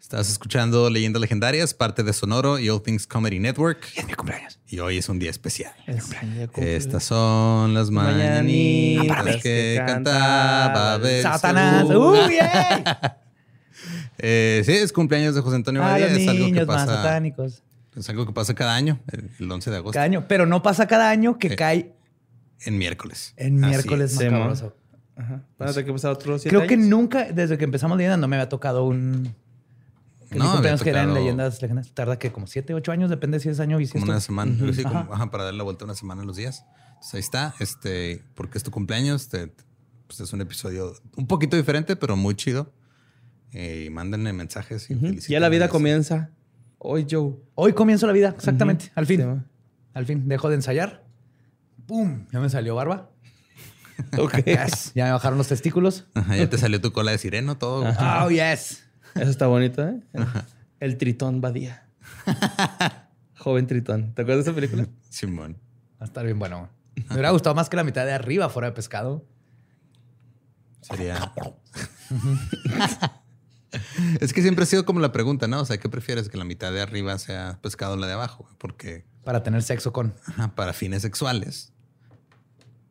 Estás escuchando Leyendas Legendarias, parte de Sonoro y All Things Comedy Network. Y es mi cumpleaños. Y hoy es un día especial. El cumpleaños. Estas son las mañanitas Mañanitas que que cantaba cantaba Satanás. ¡Uy, ey! Eh, sí, es cumpleaños de José Antonio Ah, Badía. los Es algo que niños más pasa. satánicos. Es algo que pasa cada año, el, el 11 de agosto, Cada año. Pero no pasa cada año que Sí. cae en miércoles. en miércoles es. Macabroso. Ajá. Que pasar otros siete Creo que nunca, desde que empezamos leyenda, no me había tocado un. No, que eran leyendas legendarias. Tarda que como 7, 8 años, depende si es año Como bisiesto. una semana, Ujú. sí, como, Ajá. ajá, para darle la vuelta una semana a los días. Entonces ahí está, este, porque es tu cumpleaños, te- pues es un episodio un poquito diferente, pero muy chido. Eh, y mándenle mensajes y Ujú. Ya felicítenme. la vida comienza. Hoy, Joe. Hoy comienzo la vida, exactamente. Ujú. Al fin. Sí. Al fin. Dejo de ensayar. ¡Pum! Ya me salió barba. Ok. Yes. Ya me bajaron los testículos. Ajá, ya te salió tu cola de sireno, todo. Oh, yes. Eso está bonito, ¿eh? El Tritón Badía. Joven Tritón. ¿Te acuerdas de esa película? Simón. Va a estar bien bueno. Me hubiera gustado más que la mitad de arriba fuera de pescado. Sería. es que siempre ha sido como la pregunta, ¿no? O sea, ¿qué prefieres? Que la mitad de arriba sea pescado o la de abajo. Porque Para tener sexo con. ajá, para fines sexuales,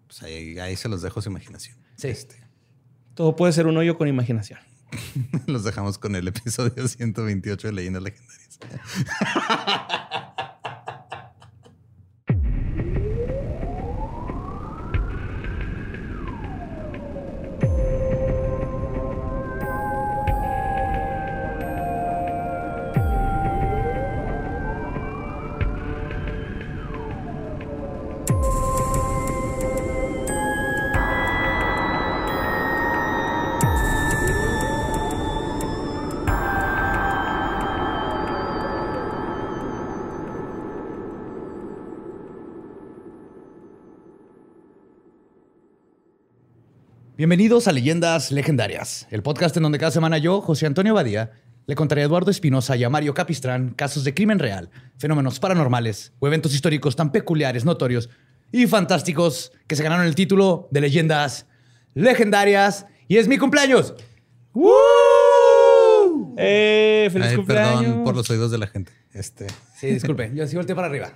pues ahí, ahí se los dejo su imaginación. Sí. Este, Todo puede ser un hoyo con imaginación. los dejamos con el episodio 128 de Leyendas Legendarias. Bienvenidos a Leyendas Legendarias, el podcast en donde cada semana yo, José Antonio Badía, le contaré a Eduardo Espinosa y a Mario Capistrán casos de crimen real, fenómenos paranormales o eventos históricos tan peculiares, notorios y fantásticos que se ganaron el título de Leyendas Legendarias. Y es mi cumpleaños. ¡Woo! ¡Eh! ¡Feliz Ay, cumpleaños! perdón por los oídos de la gente. Este, Sí, disculpe, yo sí volteé para arriba.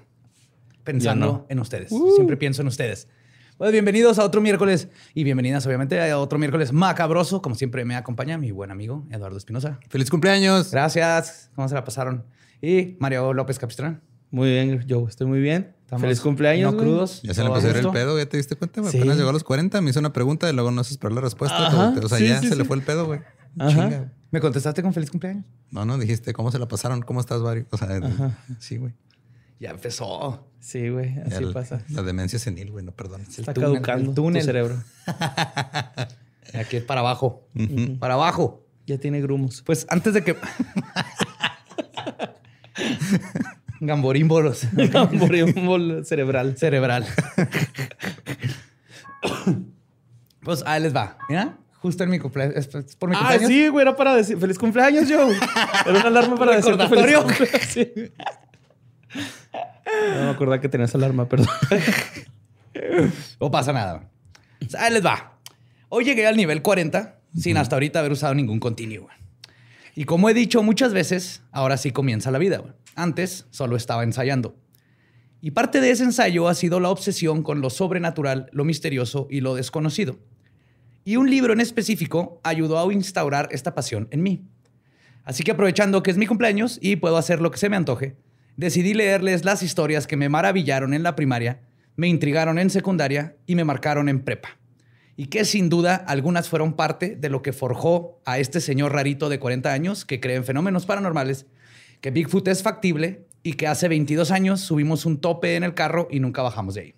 Pensando no. en ustedes. Siempre pienso en ustedes. Pues bienvenidos a otro miércoles y bienvenidas, obviamente, a otro miércoles macabroso. Como siempre, me acompaña mi buen amigo Eduardo Espinosa. ¡Feliz cumpleaños! Gracias. ¿Cómo se la pasaron? Y Mario López Capistrán. Muy bien, Joe. Estoy muy bien. Estamos ¡Feliz cumpleaños, No güey. crudos. Ya se le todo empezó a ir el pedo, ¿ya te diste cuenta? güey? Sí. Apenas llegó a los 40, me hizo una pregunta y luego no se esperó la respuesta. Ajá, O sea, sí, ya sí, se le fue el pedo, güey. Ajá. Chinga. ¿Me contestaste con feliz cumpleaños? No, no, dijiste cómo se la pasaron, cómo estás, Mario. O sea, sí, güey. Ya empezó. Sí, güey. Así pasa. La demencia senil, güey, no perdón. Está túnel, caducando el túnel. tu cerebro. Aquí es para abajo. Para abajo. Ya tiene grumos. Pues antes de que... Gamborímbolos. Gamborímbol cerebral. cerebral. pues ahí les va. Mira, justo en mi cumpleaños. Es es por mi Ah, cumpleaños. sí, güey. Era para decir feliz cumpleaños, Joe. Era una alarma para decirte feliz cumpleaños. Sí. No me acordaba que tenías alarma, perdón. No pasa nada. Ahí les va. Hoy llegué al nivel 40 sin hasta ahorita haber usado ningún continuo. Y como he dicho muchas veces, ahora sí comienza la vida. Antes solo estaba ensayando. Y parte de ese ensayo ha sido la obsesión con lo sobrenatural, lo misterioso y lo desconocido. Y un libro en específico ayudó a instaurar esta pasión en mí. Así que aprovechando que es mi cumpleaños y puedo hacer lo que se me antoje, decidí leerles las historias que me maravillaron en la primaria, me intrigaron en secundaria y me marcaron en prepa. Y que sin duda algunas fueron parte de lo que forjó a este señor rarito de 40 años que cree en fenómenos paranormales, que Bigfoot es factible y que hace 22 años subimos un tope en el carro y nunca bajamos de ahí.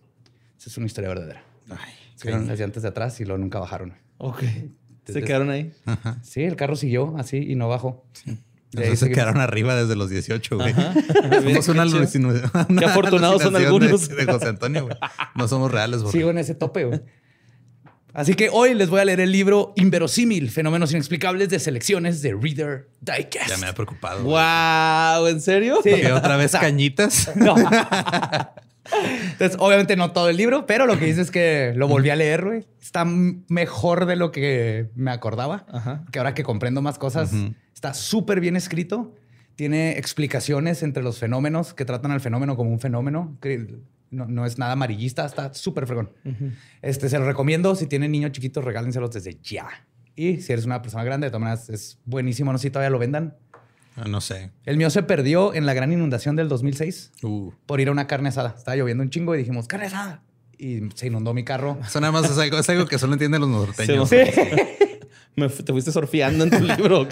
Esa es una historia verdadera. Ay, Subieron las llantas de atrás y luego nunca bajaron. Ok. Se quedaron ahí. Sí, el carro siguió así y no bajó. De ahí Entonces se quedaron arriba desde los 18, güey. Ajá. Somos una, Qué una afortunados son alucinación de- algunos. De, José Antonio, güey. No somos reales, güey. Sigo en ese tope, güey. Así que hoy les voy a leer el libro Inverosímil, Fenómenos Inexplicables de Selecciones de Reader Digest. Ya me ha preocupado. güey. ¡Wow! ¿En serio? Sí. ¿Que otra vez cañitas? No. Entonces, obviamente no todo el libro, pero lo que dice es que lo volví a leer, güey. Está mejor de lo que me acordaba. Que ahora que comprendo más cosas, está súper bien escrito. Tiene explicaciones entre los fenómenos que tratan al fenómeno como un fenómeno. Que no, es nada amarillista, está súper fregón. este, se lo recomiendo. Si tienen niños chiquitos, regálenselos desde ya. Y si eres una persona grande, de todas maneras, es buenísimo. No sé si todavía lo vendan. Ah, no sé. El mío se perdió en la gran inundación del 2006 uh. por ir a una carne asada. Estaba lloviendo un chingo y dijimos, carne asada. Y se inundó mi carro. Eso nada más es algo, es algo que solo entienden los norteños. Sí. ¿Te fuiste surfeando en tu libro?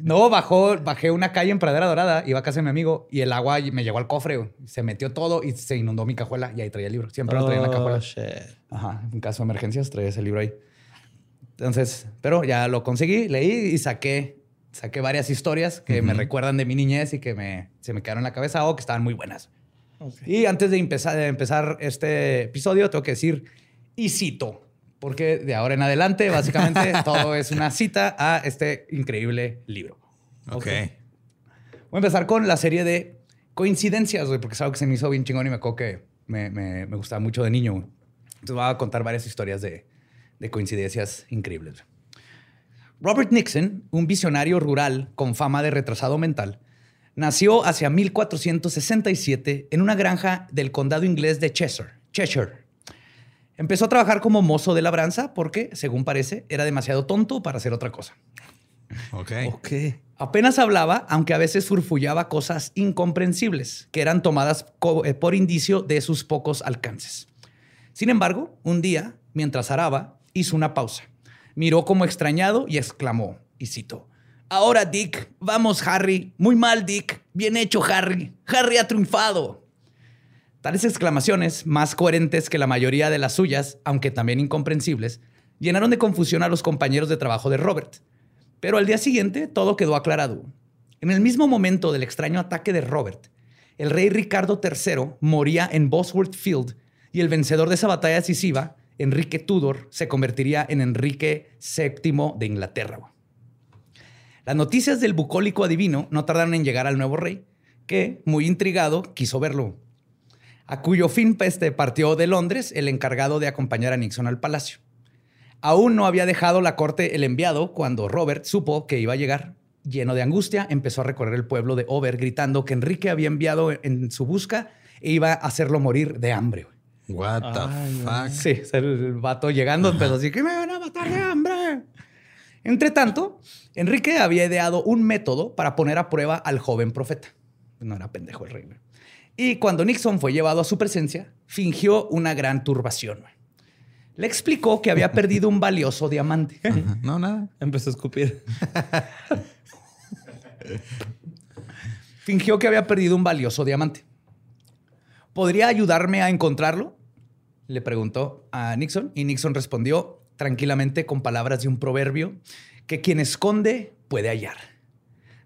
no, bajó, bajé una calle en Pradera Dorada, iba a casa de mi amigo y el agua me llegó al cofre. Se metió todo y se inundó mi cajuela y ahí traía el libro. Siempre lo traía en la cajuela. Oh, Ajá. En caso de emergencias traía ese libro ahí. Entonces, pero ya lo conseguí, leí y saqué saqué varias historias que me recuerdan de mi niñez y que me, se me quedaron en la cabeza o que estaban muy buenas. Y antes de empezar, de empezar este episodio, tengo que decir, y cito, porque de ahora en adelante, básicamente, todo es una cita a este increíble libro. Ok. Voy a empezar con la serie de coincidencias, porque es algo que se me hizo bien chingón y me acuerdo que me, me, me gustaba mucho de niño. Entonces voy a contar varias historias de, de coincidencias increíbles. Robert Nixon, un visionario rural con fama de retrasado mental, nació hacia 1467 en una granja del condado inglés de Cheshire. Cheshire. Empezó a trabajar como mozo de labranza porque, según parece, era demasiado tonto para hacer otra cosa. Ok. Apenas hablaba, aunque a veces furfullaba cosas incomprensibles que eran tomadas eh, por indicio de sus pocos alcances. Sin embargo, un día, mientras araba, hizo una pausa miró como extrañado y exclamó, y citó, Ahora, Dick, vamos, Harry. Muy mal, Dick. Bien hecho, Harry. Harry ha triunfado. Tales exclamaciones, más coherentes que la mayoría de las suyas, aunque también incomprensibles, llenaron de confusión a los compañeros de trabajo de Robert. Pero al día siguiente todo quedó aclarado. En el mismo momento del extraño ataque de Robert, el rey Ricardo III moría en Bosworth Field y el vencedor de esa batalla decisiva Enrique Tudor se convertiría en Enrique VII de Inglaterra. Las noticias del bucólico adivino no tardaron en llegar al nuevo rey, que, muy intrigado, quiso verlo. A cuyo fin este, partió de Londres el encargado de acompañar a Nixon al palacio. Aún no había dejado la corte el enviado cuando Robert supo que iba a llegar. Lleno de angustia, empezó a recorrer el pueblo de Over gritando que Enrique había enviado en su busca e iba a hacerlo morir de hambre. What the fuck? Sí, el vato llegando empezó así que me van a matar de hambre. Entre tanto, Enrique había ideado un método para poner a prueba al joven profeta. No era pendejo el rey. Y cuando Nixon fue llevado a su presencia, fingió una gran turbación. Le explicó que había perdido un valioso diamante. No, nada. Empezó a escupir. fingió que había perdido un valioso diamante. ¿Podría ayudarme a encontrarlo? Le preguntó a Nixon y Nixon respondió tranquilamente con palabras de un proverbio que quien esconde puede hallar.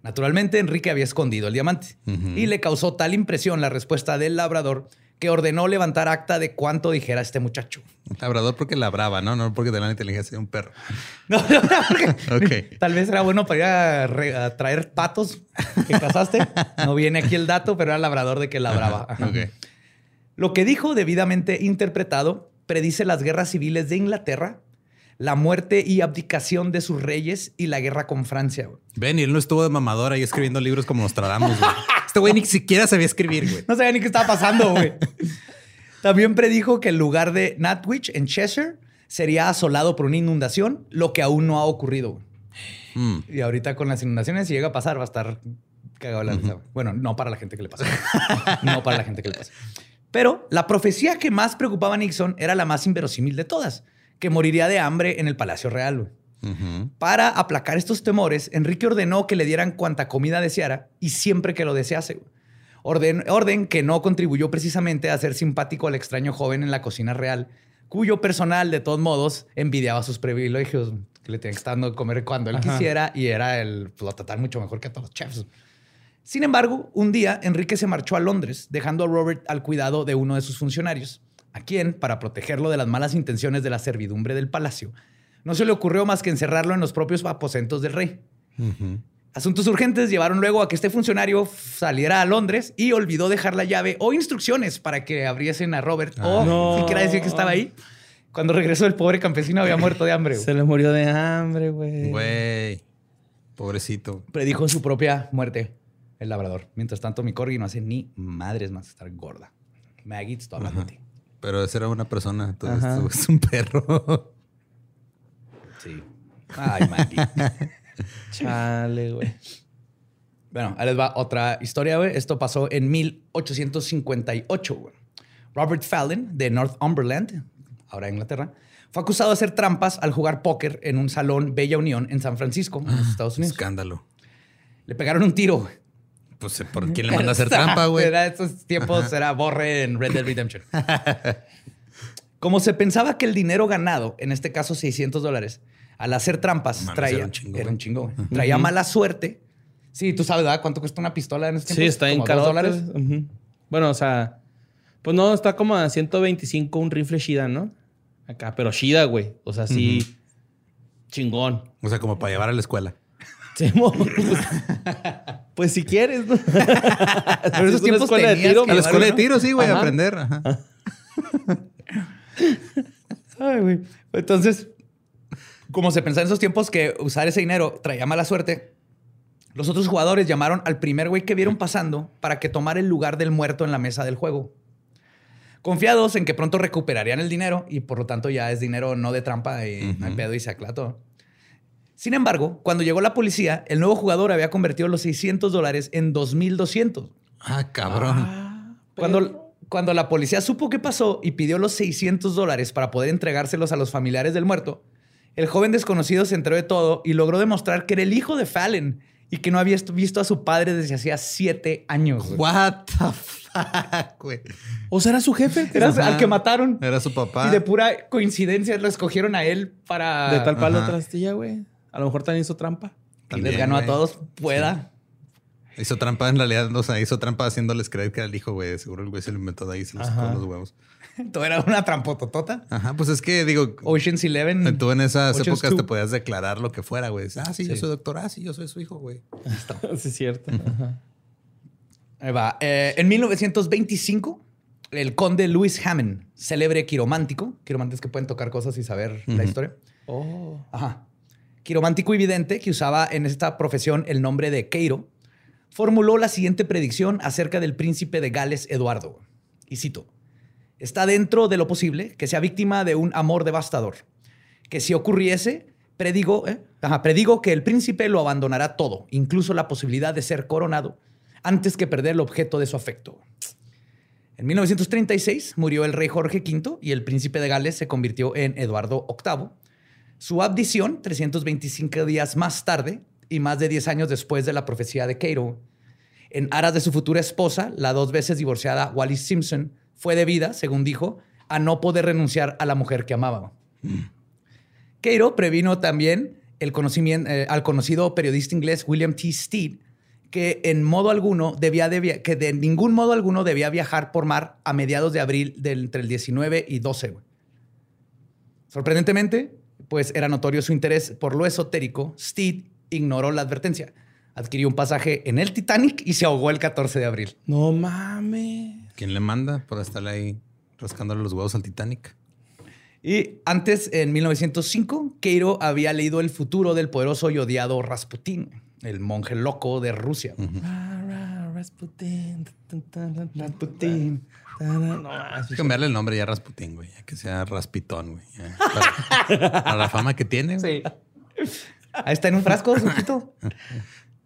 Naturalmente, Enrique había escondido el diamante y le causó tal impresión la respuesta del labrador que ordenó levantar acta de cuánto dijera este muchacho. labrador porque labraba, ¿no? No porque de la inteligencia de un perro. No, no, porque tal vez era bueno para ir a, traer patos que casaste. No viene aquí el dato, pero era labrador de que labraba. Lo que dijo, debidamente interpretado, predice las guerras civiles de Inglaterra, la muerte y abdicación de sus reyes y la guerra con Francia. Ven, y él no estuvo de mamador ahí escribiendo libros como nos tratamos. este güey ni siquiera sabía escribir, güey. No sabía ni qué estaba pasando, güey. También predijo que el lugar de Natwich en Cheshire sería asolado por una inundación, lo que aún no ha ocurrido. Hmm. Y ahorita con las inundaciones, si llega a pasar, va a estar cagado la Bueno, no para la gente que le pasa. no para la gente que le pasa. Pero la profecía que más preocupaba a Nixon era la más inverosímil de todas, que moriría de hambre en el Palacio Real. Para aplacar estos temores, Enrique ordenó que le dieran cuanta comida deseara y siempre que lo desease. Orden, orden que no contribuyó precisamente a hacer simpático al extraño joven en la cocina real, cuyo personal, de todos modos, envidiaba sus privilegios, que le tenían que estar dando comer cuando él quisiera y era el, lo tratar mucho mejor que a todos los chefs. Sin embargo, un día Enrique se marchó a Londres, dejando a Robert al cuidado de uno de sus funcionarios, a quien, para protegerlo de las malas intenciones de la servidumbre del palacio, no se le ocurrió más que encerrarlo en los propios aposentos del rey. Asuntos urgentes llevaron luego a que este funcionario saliera a Londres y olvidó dejar la llave o instrucciones para que abriesen a Robert o No. siquiera decir que estaba ahí. Cuando regresó el pobre campesino había muerto de hambre. Se le murió de hambre, güey. Güey. Pobrecito. Predijo su propia muerte el labrador. Mientras tanto, mi corgi no hace ni madres más estar gorda. Maggie, te estoy hablando de ti. Pero ese era una persona. Todo Ajá. esto es un perro. Sí. Ay, Maggie. Chale, güey. Bueno, ahí les va otra historia, güey. Esto pasó en 1858, güey. Robert Fallon, de Northumberland, ahora Inglaterra, fue acusado de hacer trampas al jugar póker en un salón Bella Unión en San Francisco, en los Estados Unidos. Escándalo. Le pegaron un tiro. güey. Pues, ¿por quién le manda a hacer trampa, güey? Era esos tiempos, era borre en Red Dead Redemption. Como se pensaba que el dinero ganado, en este caso 600 dólares, al hacer trampas, traía. era un chingo, era un chingo, güey. Traía mala suerte. Sí, tú sabes, ¿verdad? ¿Cuánto cuesta una pistola en este Sí, está en ¿Como caro. dos dólares? Bueno, o sea, pues no, está como a 125 un rifle Shida, ¿no? Acá, pero Shida, güey. O sea, sí, chingón. O sea, como para llevar a la escuela. Pues, pues si quieres, ¿no? Pero esos tiempos escuela de tiro, que A la escuela de tiro, sí, güey, Ajá. aprender. Ajá. Ay, güey. Entonces, como se pensaba en esos tiempos que usar ese dinero traía mala suerte, los otros jugadores llamaron al primer güey que vieron pasando para que tomara el lugar del muerto en la mesa del juego. Confiados en que pronto recuperarían el dinero y por lo tanto ya es dinero no de trampa y no hay pedo y se aclara todo. Sin embargo, cuando llegó la policía, el nuevo jugador había convertido los 600 dólares en 2,200. Ah, cabrón. Cuando, cuando la policía supo qué pasó y pidió los 600 dólares para poder entregárselos a los familiares del muerto, el joven desconocido se enteró de todo y logró demostrar que era el hijo de Fallon y que no había visto a su padre desde hacía siete años. güey. What the fuck, güey. O sea, era su jefe. Era Ajá. al que mataron. Era su papá. Y de pura coincidencia lo escogieron a él para... De tal palo Ajá. otra astilla, güey. A lo mejor también hizo trampa. Y les También, ganó a todos. Pueda. Hizo trampa en realidad, o sea, hizo trampa haciéndoles creer que era el hijo, güey. Seguro el güey se lo inventó de ahí y se lo sacó los huevos. Todo era una trampototota. Ajá, pues es que digo, Ocean's Eleven. tú en esas Ocean's épocas Two. te podías declarar lo que fuera, güey. Ah, sí, yo soy doctor. Ah, sí, yo soy su hijo, güey. sí, es cierto. Ajá. Ahí va. Eh, en 1925, el conde Louis Hammond, célebre quiromántico, quiromantes que pueden tocar cosas y saber la historia. Oh. Ajá. Quiromántico y vidente que usaba en esta profesión el nombre de Keiro, formuló la siguiente predicción acerca del príncipe de Gales, Eduardo. Y cito: Está dentro de lo posible que sea víctima de un amor devastador. Que si ocurriese, predigo, ¿eh? Predigo que el príncipe lo abandonará todo, incluso la posibilidad de ser coronado, antes que perder el objeto de su afecto. En 1936 murió el rey Jorge V y el príncipe de Gales se convirtió en Eduardo VIII. Su abdición, 325 días más tarde y más de 10 años después de la profecía de Cairo, en aras de su futura esposa, la dos veces divorciada Wallis Simpson, fue debida, según dijo, a no poder renunciar a la mujer que amaba. Cairo previno también el eh, al conocido periodista inglés William T. Stead que en modo alguno debía de que de ningún modo alguno debía viajar por mar a mediados de abril del, entre el 19 y 12. güey. Sorprendentemente, pues era notorio su interés por lo esotérico, Steed ignoró la advertencia. Adquirió un pasaje en el Titanic y se ahogó el 14 de abril. No mames. ¿Quién le manda por estar ahí rascándole los huevos al Titanic? Y antes, en 1905, Keiro había leído el futuro del poderoso y odiado Rasputín, el monje loco de Rusia. Ra, Rasputin. Tan, No, Hay que cambiarle el nombre ya a Rasputín, güey. Ya que sea Raspitón, güey. para la fama que tiene. Sí. Ahí está en un frasco, su pito.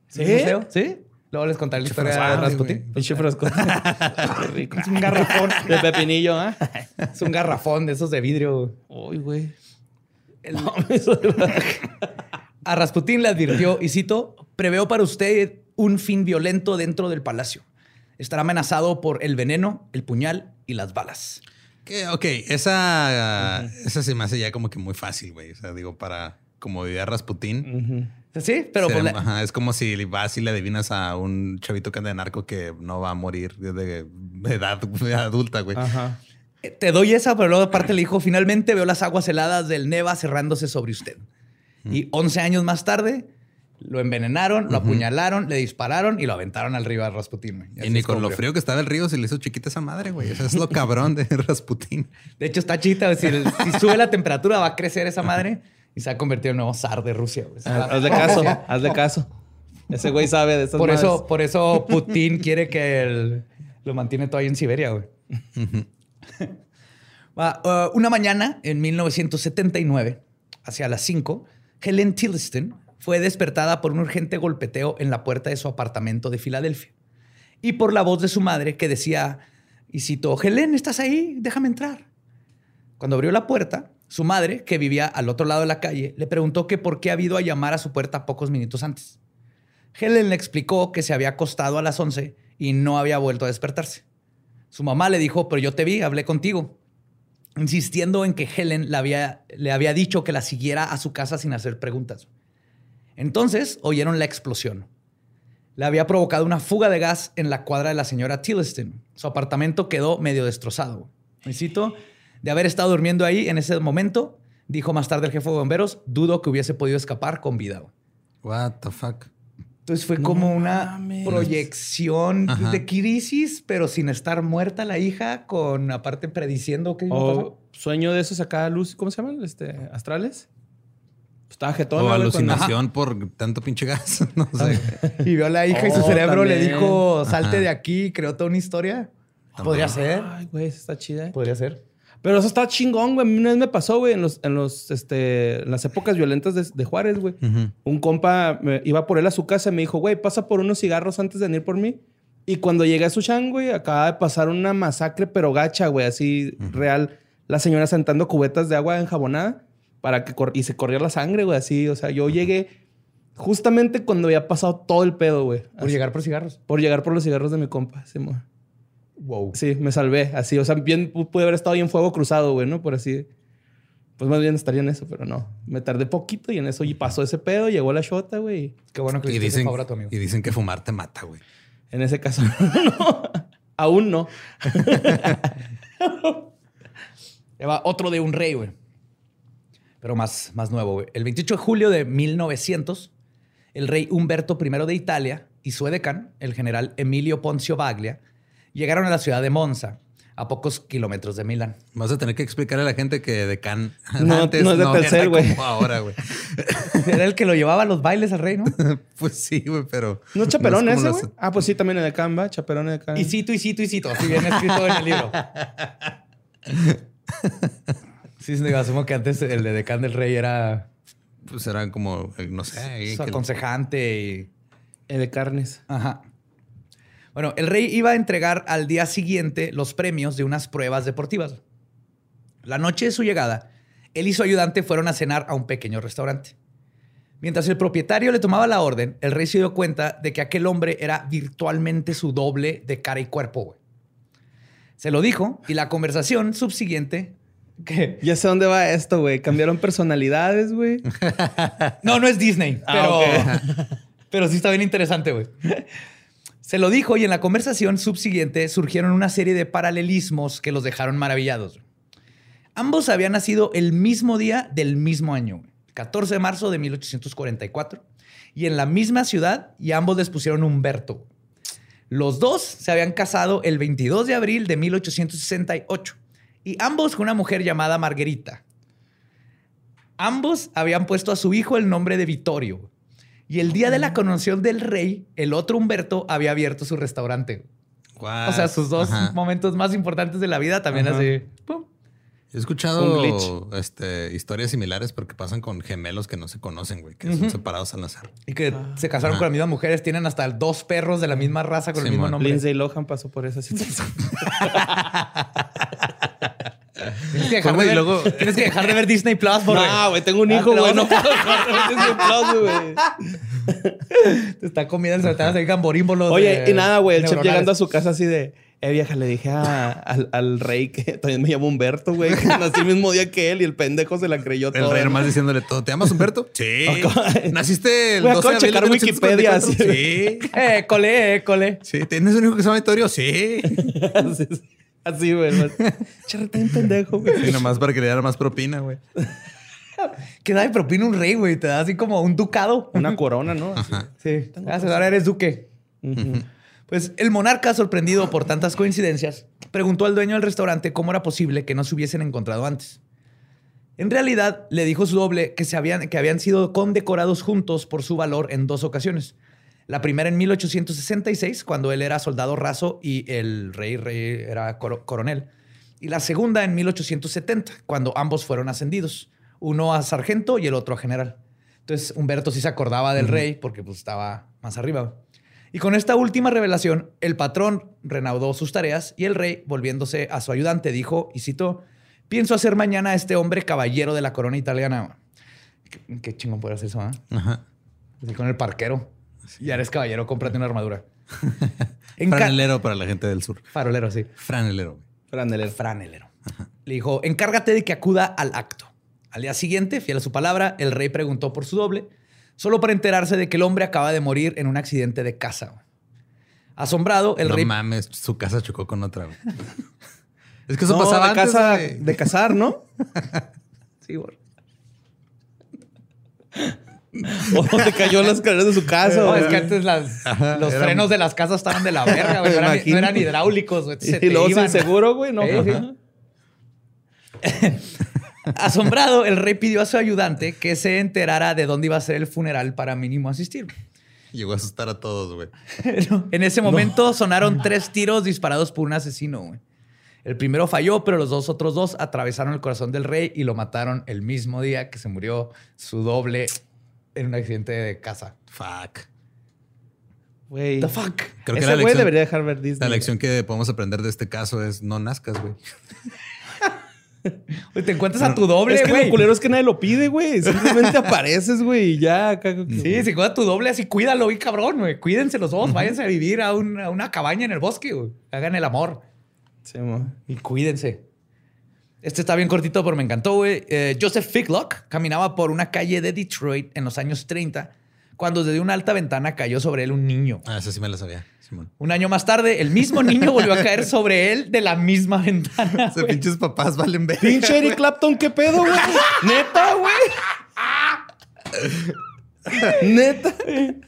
¿Sí? Sí. Luego les contaré la historia de frasco, Rasputín. Pinche fresco. Qué rico. Es un garrafón. De pepinillo, ¿ah? Es un garrafón de esos de vidrio. Uy, güey. El- A Rasputín le advirtió, y cito, preveo para usted un fin violento dentro del palacio. Estará amenazado por el veneno, el puñal y las balas. Que, ok, esa, esa se me hace ya como que muy fácil, güey. O sea, digo, para como vivía Rasputín. Ujú. Sí, pero se- pues, la- ajá, es como si vas y le adivinas a un chavito que anda de narco que no va a morir de, de edad adulta, güey. Ajá. eh, te doy esa, pero luego aparte le dijo, finalmente veo las aguas heladas del Neva cerrándose sobre usted. Y 11 años más tarde, Lo envenenaron, lo apuñalaron, le dispararon y lo aventaron al río a Rasputín. güey. Y así ni con lo frío que estaba el río se le hizo chiquita esa madre, güey. Eso es lo cabrón de Rasputín. De hecho, está chita. Si, si sube la temperatura, va a crecer esa madre y se va a convertir en el nuevo zar de Rusia. güey. Haz- Hazle caso, hazle caso. Ese güey sabe de estas Por madres. eso, por eso Putin quiere que él lo mantiene todavía en Siberia, güey. Uh, una mañana, en 1979, hacia las 5, Helen Tilliston fue despertada por un urgente golpeteo en la puerta de su apartamento de Filadelfia y por la voz de su madre que decía, y citó, Helen, ¿estás ahí? Déjame entrar. Cuando abrió la puerta, su madre, que vivía al otro lado de la calle, le preguntó que por qué había ido a llamar a su puerta pocos minutos antes. Helen le explicó que se había acostado a las 11 y no había vuelto a despertarse. Su mamá le dijo, pero yo te vi, hablé contigo, insistiendo en que Helen le había, le había dicho que la siguiera a su casa sin hacer preguntas. Entonces oyeron la explosión. Le había provocado una fuga de gas en la cuadra de la señora Tilliston. Su apartamento quedó medio destrozado. Y cito, de haber estado durmiendo ahí en ese momento, dijo más tarde el jefe de bomberos, dudo que hubiese podido escapar con vida. What the fuck. Entonces fue No como una mames. proyección Ajá. de crisis, pero sin estar muerta la hija, con aparte prediciendo qué iba a pasar. O sueño de esos acá, luz, ¿cómo se llaman? Este, astrales. Estaba jetona, O alucinación por tanto pinche gas. No sé. Y vio a la hija y su Oh, cerebro le dijo, salte Ajá. de aquí, creó toda una historia. Podría ser. Ay, güey, está chida. eh. Podría ser. Pero eso está chingón, güey. A mí una vez me pasó, güey, en los, en los, este, en las épocas violentas de, de Juárez, güey. Un compa me- iba por él a su casa y me dijo, güey, pasa por unos cigarros antes de venir por mí. Y cuando llegué a Sushan, güey, acaba de pasar una masacre, pero gacha, güey, así real. La señora sentando cubetas de agua enjabonada para que y se corría la sangre, güey, así. O sea, yo llegué justamente cuando había pasado todo el pedo, güey. Por Así, llegar por cigarros. por llegar por los cigarros de mi compa. Sí, mo- Wow. Sí, me salvé. Así, o sea, bien pu- pude haber estado ahí en fuego cruzado, güey, ¿no? Por así. Pues más bien estaría en eso, pero no. Me tardé poquito y en eso y pasó ese pedo, llegó la shota, güey. y Qué bueno que le Y dicen, favor a tu amigo. y dicen que fumar te mata, güey. En ese caso, no. Aún no. Ahí va otro de un rey, güey. Pero más, más nuevo, güey. El 28 de julio de 1900, el rey Humberto I de Italia y su edecán, el general Emilio Poncio Baglia, llegaron a la ciudad de Monza, a pocos kilómetros de Milán. Vas a tener que explicarle a la gente que Decan No, antes no es de era Telcel, güey. como ahora, güey. Era el que lo llevaba a los bailes al rey, ¿no? pues sí, güey, pero... ¿No es chaperón es ese, los- güey? Ah, pues sí, también en el Canva, chaperón en el Canva. Y cito, y cito, y cito. Así viene escrito en el libro. Sí, sí, asumo que antes el de decán del rey era Pues eran como, eh, no sé... su que- aconsejante y... El de carnes. Ajá. Bueno, el rey iba a entregar al día siguiente los premios de unas pruebas deportivas. La noche de su llegada, él y su ayudante fueron a cenar a un pequeño restaurante. Mientras el propietario le tomaba la orden, el rey se dio cuenta de que aquel hombre era virtualmente su doble de cara y cuerpo. güey. Se lo dijo y la conversación subsiguiente... Que, Ya sé dónde va esto, güey. Cambiaron personalidades, güey. no, no es Disney, Ah, pero, pero sí está bien interesante, güey. Se lo dijo y en la conversación subsiguiente surgieron una serie de paralelismos que los dejaron maravillados. Ambos habían nacido el mismo día del mismo año, güey, 14 de marzo de 1844, y en la misma ciudad, y ambos les pusieron Humberto. Los dos se habían casado el 22 de abril de 1868, y ambos con una mujer llamada Margarita. Ambos habían puesto a su hijo el nombre de Vittorio. Y el día de la coronación del rey, el otro Humberto había abierto su restaurante. What? O sea, sus dos Ajá. momentos más importantes de la vida también Ajá. así. pum. He escuchado este, historias similares porque pasan con gemelos que no se conocen, güey, que son separados al azar. Y que se casaron Ajá. con las mismas mujeres, tienen hasta dos perros de la misma raza con el mismo nombre. Lindsay Lohan pasó por esa situación. Tienes que, dejar de ver, luego- tienes que dejar de ver Disney Plus, por No, güey, tengo un hijo, Ah, lo güey. No puedo dejar de ver Disney Plus, güey. Te está comiendo, se te van a gamborímbolos. Oye, de- y nada, güey. El chef llegando a su casa así de... Eh, vieja, le dije a- al, al rey que también me llamo Humberto, güey. Que nací el mismo día que él y el pendejo se la creyó El todo. rey nomás diciéndole todo. ¿Te llamas Humberto? Sí. ¿Naciste el Güey, 12 de de abril de checar Wikipedia, 1844? Sí. Eh, cole, eh, cole. Sí. ¿Tienes un hijo que se llama Vittorio? Sí. así, así, güey. Charrete un pendejo, güey. Y nomás para que le diera más propina, güey. ¿Qué da de propina un rey, güey? Te da así como un ducado. Una corona, ¿no? Así. Sí. Gracias, ahora eres duque. Pues el monarca, sorprendido por tantas coincidencias, preguntó al dueño del restaurante cómo era posible que no se hubiesen encontrado antes. En realidad, le dijo su doble que, se habían, que habían sido condecorados juntos por su valor en dos ocasiones. La primera en 1866, cuando él era soldado raso y el rey, rey era coro- coronel. Y la segunda en 1870, cuando ambos fueron ascendidos. Uno a sargento y el otro a general. Entonces Humberto sí se acordaba del rey porque pues, estaba más arriba. Y con esta última revelación, el patrón reanudó sus tareas y el rey, volviéndose a su ayudante, dijo, y citó, pienso hacer mañana a este hombre caballero de la corona italiana. Qué, qué chingón puede hacer eso. Ajá. Así con el parquero. Ya eres caballero, cómprate una armadura. En Franelero para la gente del sur. Farolero, sí. Franelero. güey. Franelero. Franelero. Le dijo, encárgate de que acuda al acto. Al día siguiente, fiel a su palabra, el rey preguntó por su doble, solo para enterarse de que el hombre acaba de morir en un accidente de casa. Asombrado, el no rey... mames, su casa chocó con otra. es que eso No, pasaba de antes, casa, de cazar, ¿no? Sí, güey. O te cayó las escaleras de su casa. No, es que antes las- Ajá, los frenos de las casas estaban de la verga, güey. No, eran, Imagínate. no eran hidráulicos, güey. Se Y luego sin seguro, güey, no. Sí. Ajá. Asombrado, el rey pidió a su ayudante que se enterara de dónde iba a ser el funeral para mínimo asistir. Llegó a asustar a todos, güey. en ese momento sonaron tres tiros disparados por un asesino. güey. El primero falló, pero los dos otros dos atravesaron el corazón del rey y lo mataron el mismo día que se murió su doble en un accidente de casa. Fuck. Güey. The fuck. Creo que Ese güey lección, debería dejar ver Disney. la lección que podemos aprender de este caso es no nazcas, güey. Güey, Te encuentras a tu doble, es que güey. lo culero es que nadie lo pide, güey. Simplemente apareces, güey, y ya. Acá, Sí, si cuida tu doble así, cuídalo, y cabrón, güey. Cuídense los dos, váyanse a vivir a, un- a una cabaña en el bosque, güey. Hagan el amor Sí, mo. y cuídense. Este está bien cortito, pero me encantó, güey. Eh, Joseph Figlock caminaba por una calle de Detroit en los años 30 cuando desde una alta ventana cayó sobre él un niño. Ah, esa sí me la sabía, Simón. Un año más tarde, el mismo niño volvió a caer sobre él de la misma ventana. Esos pinches papás valen ver. Pinche Eric Clapton, ¿qué pedo, güey? Neta, güey. Neta.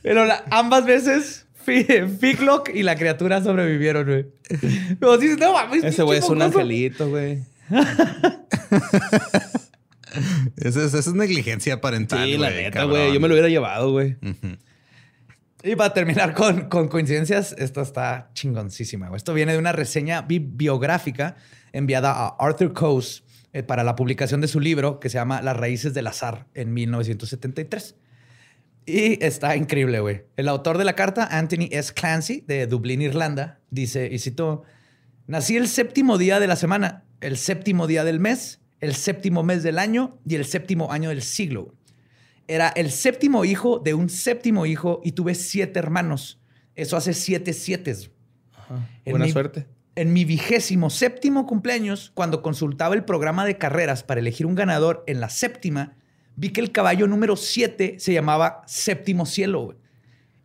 Pero la- ambas veces, Fi- Figlock y la criatura sobrevivieron, güey. Pero dices, no mames, Ese güey es un angelito, güey. Esa es, es negligencia parental. Sí, la neta, güey. Yo me lo hubiera llevado, güey. Y para terminar con, con coincidencias, esta está chingoncísima. Esto viene de una reseña bi- biográfica enviada a Arthur Coase eh, para la publicación de su libro que se llama Las raíces del azar en 1973. Y está increíble, güey. El autor de la carta, Anthony S. Clancy, de Dublín, Irlanda, dice, y cito, nací el séptimo día de la semana, el séptimo día del mes, el séptimo mes del año y el séptimo año del siglo. Era el séptimo hijo de un séptimo hijo y tuve siete hermanos. Eso hace siete siete. En Buena mi- suerte. En mi vigésimo séptimo cumpleaños, cuando consultaba el programa de carreras para elegir un ganador en la séptima, vi que el caballo número 7 se llamaba Séptimo Cielo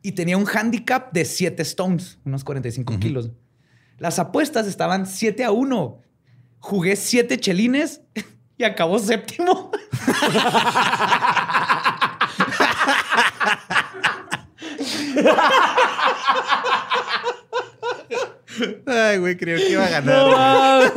y tenía un handicap de 7 stones, unos 45 kilos. Las apuestas estaban 7 a 1. Jugué 7 chelines y acabó séptimo. Ay, güey, creo que iba a ganar.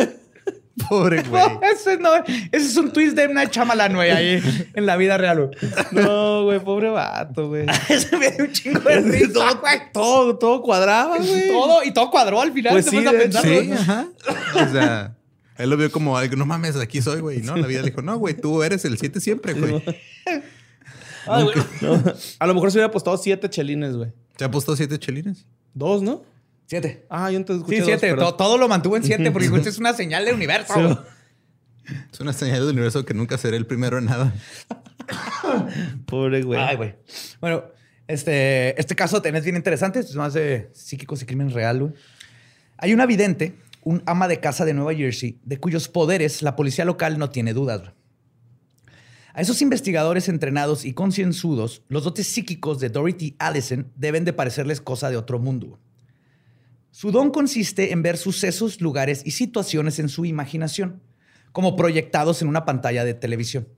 Pobre güey. ese, no, ese es un twist de una chamalán, güey, ahí en la vida real. güey. No, güey, pobre vato, güey. Ese me dio un chingo de risa, güey. Todo, todo cuadraba, güey. Todo, y todo cuadró al final. Pues te sí, pones a pensar, Sí, ajá. O sea, él lo vio como algo, no mames, aquí soy, güey. No, la vida le dijo, no, güey, tú eres el 7 siempre, güey. Ay, güey. No. A lo mejor se hubiera apostado siete chelines, güey. ¿Te ha puesto siete chelines? Dos, ¿no? Siete. Ah, yo entonces escuché Sí, siete. todo lo mantuvo en siete porque es una señal del universo. Sí. Es una señal del universo que nunca seré el primero en nada. Pobre güey. Ay, güey. Bueno, este, este caso tenés bien interesante. Es más de psíquicos y crimen real, güey. Hay una vidente, un ama de casa de Nueva Jersey, de cuyos poderes la policía local no tiene dudas. A esos investigadores entrenados y concienzudos, los dotes psíquicos de Dorothy Allison deben de parecerles cosa de otro mundo. Su don consiste en ver sucesos, lugares y situaciones en su imaginación, como proyectados en una pantalla de televisión.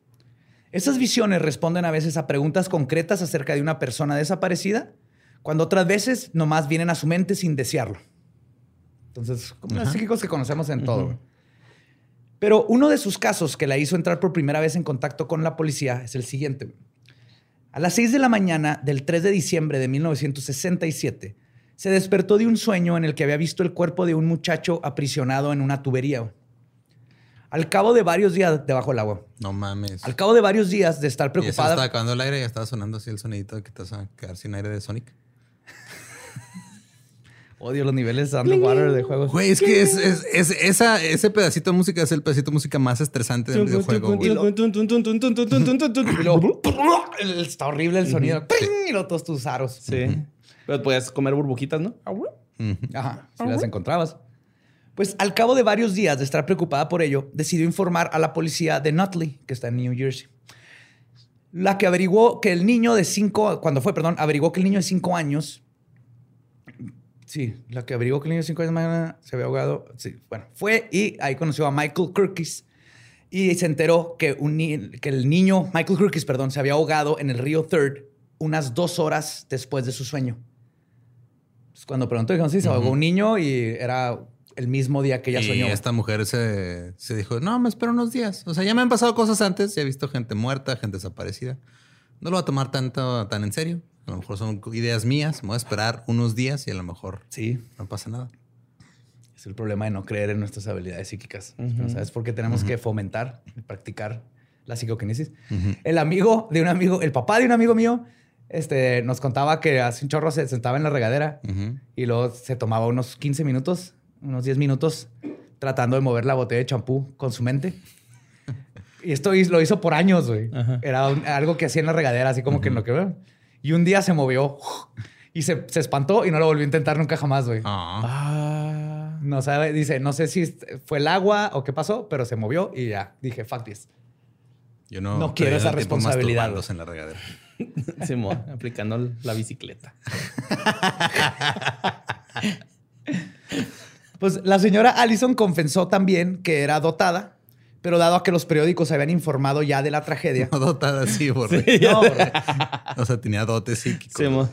Esas visiones responden a veces a preguntas concretas acerca de una persona desaparecida, cuando otras veces nomás vienen a su mente sin desearlo. Entonces, como los psíquicos que conocemos en todo. Pero uno de sus casos que la hizo entrar por primera vez en contacto con la policía es el siguiente. A las 6 de la mañana del 3 de diciembre de 1967, se despertó de un sueño en el que había visto el cuerpo de un muchacho aprisionado en una tubería. Al cabo de varios días debajo del agua. No mames. Al cabo de varios días de estar Y preocupada. estaba acabando el aire y ya estaba sonando así el sonidito de que te vas a quedar sin aire de Sonic. Odio los niveles de underwater de juegos. Güey, es que es, es- es- esa, ese pedacito de música es el pedacito de música más estresante del videojuego, está horrible el sonido. Y luego todos tus aros. Sí. Pero puedes comer burbujitas, ¿no? Ajá, si las encontrabas. Pues al cabo de varios días de estar preocupada por ello, decidió informar a la policía de Nutley, que está en New Jersey. La que averiguó que el niño de cinco, cuando fue, perdón, averiguó que el niño de cinco años, sí, la que averiguó que el niño de cinco años mañana se había ahogado, sí, bueno, fue y ahí conoció a Michael Kirkis y se enteró que, un ni- que el niño, Michael Kirkis, perdón, se había ahogado en el río Third unas dos horas después de su sueño. Pues cuando preguntó, dijeron, sí, se ahogó un niño y era el mismo día que ella Y soñó. esta mujer se, se dijo, no, me espero unos días. O sea, ya me han pasado cosas antes, ya he visto gente muerta, gente desaparecida. No lo voy a tomar tanto, tan en serio. A lo mejor son ideas mías. Me voy a esperar unos días y a lo mejor Sí, no pasa nada. es el problema de no creer en nuestras habilidades psíquicas. ¿No ¿Sabes por qué tenemos que fomentar y practicar la psicoquinesis? El amigo de un amigo, el papá de un amigo mío, este, nos contaba que hace un chorro se sentaba en la regadera y luego se tomaba unos 15 minutos, unos 10 minutos, tratando de mover la botella de champú con su mente. Y esto lo hizo por años, güey. Era un- algo que hacía en la regadera, así como que en lo que veo. Y un día se movió y se, se espantó y no lo volvió a intentar nunca jamás, güey. Ah. Ah. No sabe, dice, no sé si fue el agua o qué pasó, pero se movió y ya dije, fuck this. Yo no, No quiero esa responsabilidad. en la regadera. Simón, aplicando la bicicleta. Pues la señora Allison confesó también que era dotada, pero dado a que los periódicos habían informado ya de la tragedia. No dotada así, por No, bro. O sea, tenía dotes psíquicos. Simón.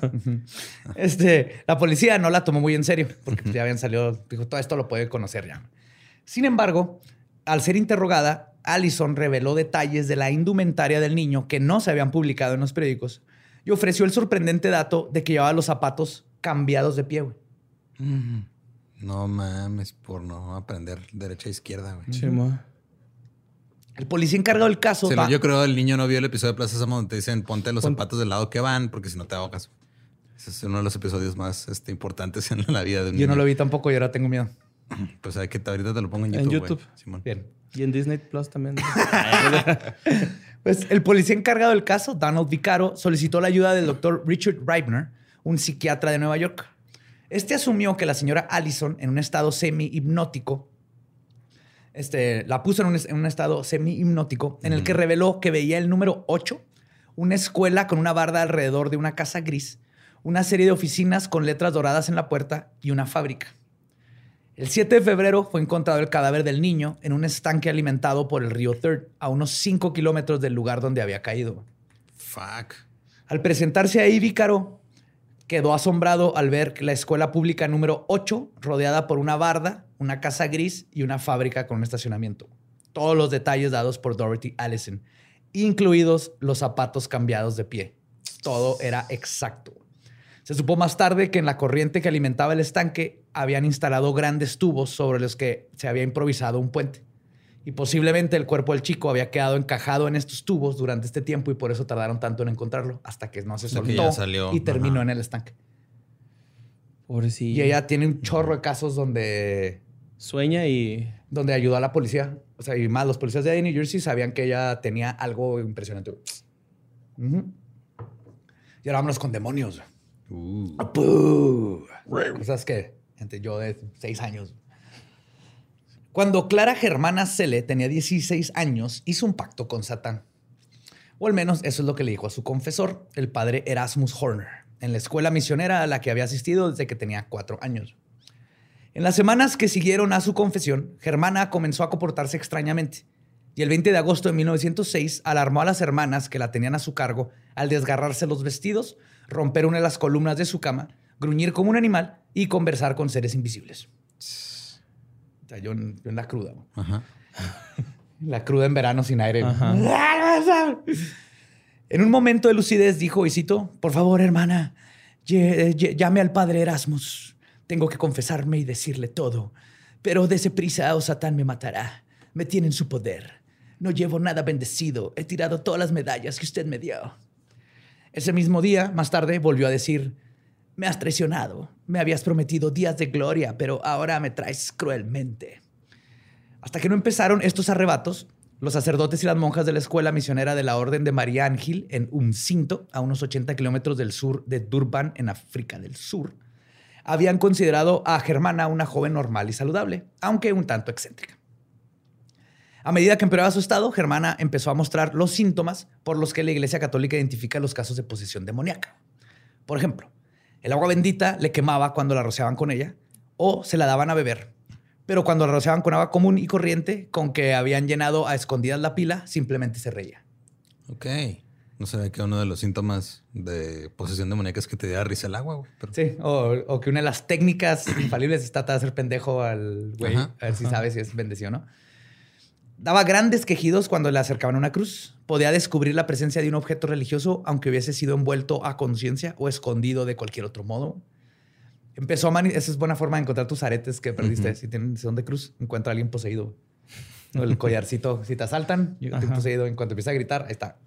Este, la policía no la tomó muy en serio porque ya habían salido, dijo, todo esto lo puede conocer ya. Sin embargo, al ser interrogada, Allison reveló detalles de la indumentaria del niño que no se habían publicado en los periódicos y ofreció el sorprendente dato de que llevaba los zapatos cambiados de pie. güey. No mames, por no aprender derecha e izquierda, güey. Simón. El policía encargado del caso... Se va- lo- yo creo el niño no vio el episodio de Plaza Sésamo donde te dicen ponte los zapatos del lado que van porque si no te ahogas. Ese es uno de los episodios más este, importantes en la vida de un Yo no lo vi tampoco y ahora tengo miedo. Pues hay que ahorita te lo pongo en En YouTube. YouTube. güey. Simón. Bien. Y en Disney Plus también. Pues el policía encargado del caso, Donald Vicaro, solicitó la ayuda del doctor Richard Reibner, un psiquiatra de Nueva York. Este asumió que la señora Allison, en un estado semi-hipnótico, este, la puso en un, en un estado semi-hipnótico en el que reveló que veía el número 8, una escuela con una barda alrededor de una casa gris, una serie de oficinas con letras doradas en la puerta y una fábrica. El 7 de febrero fue encontrado el cadáver del niño en un estanque alimentado por el río Third, a unos 5 kilómetros del lugar donde había caído. Fuck. Al presentarse ahí, Vícaro quedó asombrado al ver la escuela pública número 8, rodeada por una barda, una casa gris y una fábrica con un estacionamiento. Todos los detalles dados por Dorothy Allison, incluidos los zapatos cambiados de pie. Todo era exacto. Se supo más tarde que en la corriente que alimentaba el estanque habían instalado grandes tubos sobre los que se había improvisado un puente. Y posiblemente el cuerpo del chico había quedado encajado en estos tubos durante este tiempo y por eso tardaron tanto en encontrarlo hasta que no se soltó salió. y terminó Ajá. en el estanque. Pobrecillo. Y ella tiene un chorro de casos donde, Sueña y... donde ayudó a la policía. O sea, y más, los policías de New Jersey sabían que ella tenía algo impresionante. Y ahora vámonos con demonios. Uh. Cosas que, gente, yo de seis años. Cuando Clara Germana Cele tenía 16 años, hizo un pacto con Satán. O al menos eso es lo que le dijo a su confesor, el padre Erasmus Horner, en la escuela misionera a la que había asistido desde que tenía cuatro años. En las semanas que siguieron a su confesión, Germana comenzó a comportarse extrañamente. y el 20 de agosto de 1906 alarmó a las hermanas que la tenían a su cargo al desgarrarse los vestidos, romper una de las columnas de su cama, gruñir como un animal y conversar con seres invisibles. O sea, yo, en, la cruda. Ajá. La cruda en verano sin aire. En un momento de lucidez dijo, y cito, por favor, hermana, llame al padre Erasmus. Tengo que confesarme y decirle todo. Pero dése prisa o Satán me matará. Me tiene en su poder. No llevo nada bendecido. He tirado todas las medallas que usted me dio. Ese mismo día, más tarde, volvió a decir, me has traicionado. Me habías prometido días de gloria, pero ahora me traes cruelmente. Hasta que no empezaron estos arrebatos, los sacerdotes y las monjas de la escuela misionera de la Orden de María Ángel en Umcinto, a unos 80 kilómetros del sur de Durban, en África del Sur, habían considerado a Germana una joven normal y saludable, aunque un tanto excéntrica. A medida que empeoraba su estado, Germana empezó a mostrar los síntomas por los que la Iglesia Católica identifica los casos de posesión demoníaca. Por ejemplo, el agua bendita le quemaba cuando la rociaban con ella o se la daban a beber pero cuando la rociaban con agua común y corriente, con que habían llenado a escondidas la pila, simplemente se reía. Ok. No sabía que uno de los síntomas de posesión demoníaca es que te diera risa el agua, güey. Sí, o, que una de las técnicas infalibles es tratar de hacer pendejo al güey, a ver si sabe si es bendición o no. Daba grandes quejidos cuando le acercaban una cruz. Podía descubrir la presencia de un objeto religioso, aunque hubiese sido envuelto a conciencia o escondido de cualquier otro modo. Empezó a Esa es buena forma de encontrar tus aretes que perdiste. Si tienen son de cruz, encuentra a alguien poseído. el collarcito, si te asaltan, yo poseído. En cuanto empieza a gritar, ahí está.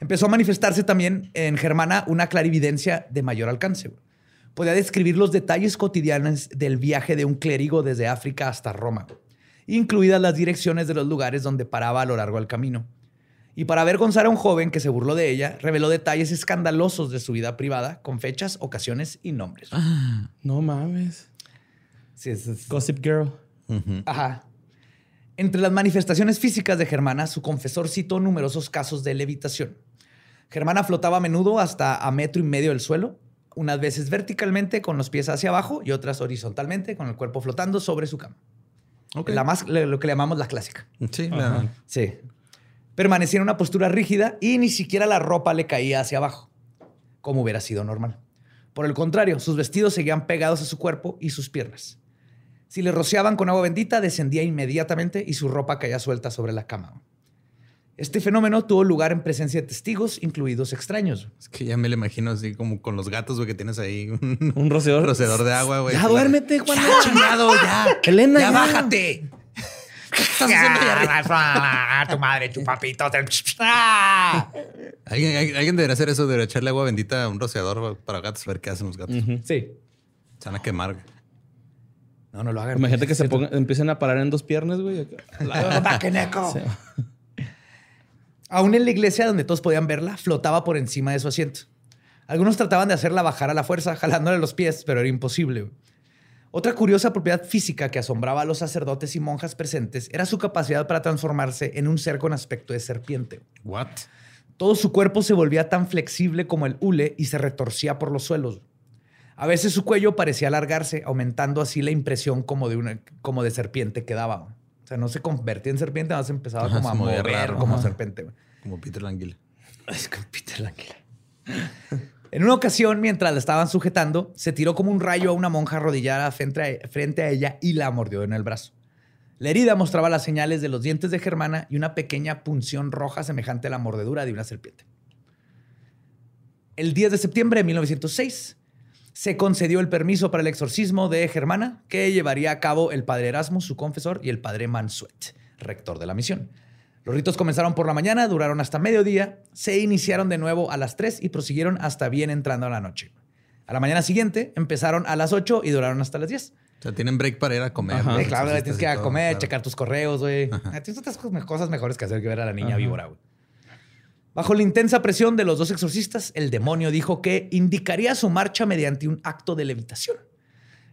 Empezó a manifestarse también en Germana una clarividencia de mayor alcance. Podía describir los detalles cotidianos del viaje de un clérigo desde África hasta Roma, incluidas las direcciones de los lugares donde paraba a lo largo del camino. Y para avergonzar a un joven que se burló de ella, reveló detalles escandalosos de su vida privada con fechas, ocasiones y nombres. Ah, no mames. Sí, es, Gossip Girl. Ajá. Entre las manifestaciones físicas de Germana, su confesor citó numerosos casos de levitación. Germana flotaba a menudo hasta a metro y medio del suelo, unas veces verticalmente con los pies hacia abajo y otras horizontalmente con el cuerpo flotando sobre su cama. La más, lo que le llamamos la clásica. Sí, sí. Permanecía en una postura rígida y ni siquiera la ropa le caía hacia abajo, como hubiera sido normal. Por el contrario, sus vestidos seguían pegados a su cuerpo y sus piernas. Si le rociaban con agua bendita, descendía inmediatamente y su ropa caía suelta sobre la cama. Este fenómeno tuvo lugar en presencia de testigos, incluidos extraños. Es que ya me lo imagino así como con los gatos, güey, que tienes ahí un, rociador. rociador de agua, güey. Ya duérmete, Juan. chingado, ya. Elena, ya bájate. tu madre, tu papito. ¿Alguien, alguien debería hacer eso, debería echarle agua bendita a un rociador para gatos, a ver qué hacen los gatos. Sí. Se van a quemar. No, no lo hagan. Imagínate que se empiecen a parar en dos piernas, güey. Aún en la iglesia donde todos podían verla, flotaba por encima de su asiento. Algunos trataban de hacerla bajar a la fuerza, jalándole los pies, pero era imposible. Otra curiosa propiedad física que asombraba a los sacerdotes y monjas presentes era su capacidad para transformarse en un ser con aspecto de serpiente. What? Todo su cuerpo se volvía tan flexible como el hule y se retorcía por los suelos. A veces su cuello parecía alargarse, aumentando así la impresión como de una como de serpiente que daba. O sea, no se convertía en serpiente, más empezaba como a mover como serpiente. Como Peter Languila. Es como Peter Languila. En una ocasión, mientras la estaban sujetando, se tiró como un rayo a una monja arrodillada frente a, ella y la mordió en el brazo. La herida mostraba las señales de los dientes de Germana y una pequeña punción roja semejante a la mordedura de una serpiente. El 10 de septiembre de 1906 se concedió el permiso para el exorcismo de Germana, que llevaría a cabo el padre Erasmo, su confesor, y el padre Mansuet, rector de la misión. Los ritos comenzaron por la mañana, duraron hasta mediodía, se iniciaron de nuevo a las 3 y prosiguieron hasta bien entrando a la noche. A la mañana siguiente empezaron a las 8 y duraron hasta las 10. O sea, tienen break para ir a comer. claro, tienes que ir a comer, checar tus correos, güey. Ah, tienes otras cosas mejores que hacer que ver a la niña víbora, güey. Bajo la intensa presión de los dos exorcistas, el demonio dijo que indicaría su marcha mediante un acto de levitación.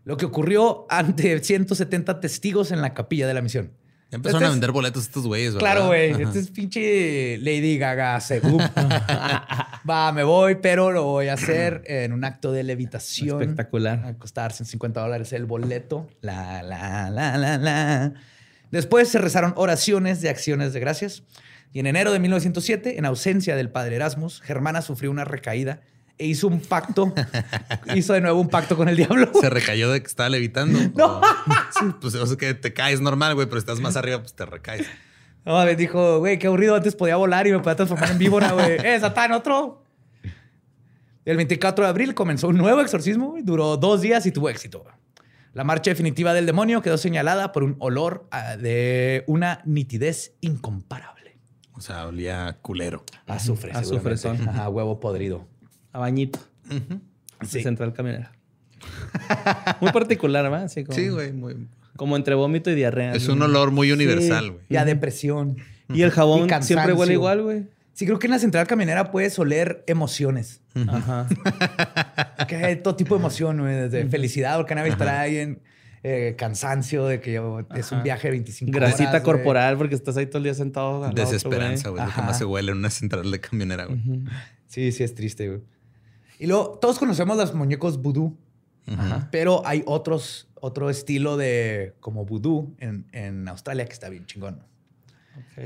Lo que ocurrió ante 170 testigos en la capilla de la misión. Ya empezaron a vender boletos estos güeyes, ¿verdad? Claro, güey. Este es pinche Lady Gaga según. Va, me voy, pero lo voy a hacer en un acto de levitación. Espectacular. A costar 150 dólares el boleto. La, la, la, la, la. Después se rezaron oraciones de acciones de gracias. Y en enero de 1907, en ausencia del padre Erasmus, Germana sufrió una recaída e hizo un pacto. hizo de nuevo un pacto con el diablo. Se recayó de que estaba levitando. No. Sí, pues o sea, que te caes normal, güey, pero estás más arriba, pues te recaes. No, me dijo, güey, qué aburrido. Antes podía volar y me podía transformar en víbora, güey. ¡Eh, Satán, otro! El 24 de abril comenzó un nuevo exorcismo. Duró dos días y tuvo éxito. La marcha definitiva del demonio quedó señalada por un olor de una nitidez incomparable. O sea, olía culero. Azufre. Azufre son. Ajá, huevo podrido. A bañito. Sí. Central camionera. muy particular, ¿verdad? Así como, Sí, güey. muy- Como entre vómito y diarrea. Es un olor muy universal, güey. Y a depresión. Y el jabón Y siempre huele igual, güey. Sí, creo que en la central camionera puedes oler emociones. Ajá. Que hay todo tipo de emoción, güey, desde felicidad, porque nadie estará ahí en eh, cansancio de que yo- es un viaje de 25 Grasita horas, güey. corporal porque estás ahí todo el día sentado. al Desesperanza, güey. Lo que más se huele en una central de camionera, güey. Sí, sí, es triste, güey. Y luego, todos conocemos los muñecos vudú, pero hay otros, otro estilo de como vudú en, en Australia que está bien chingón. Ok.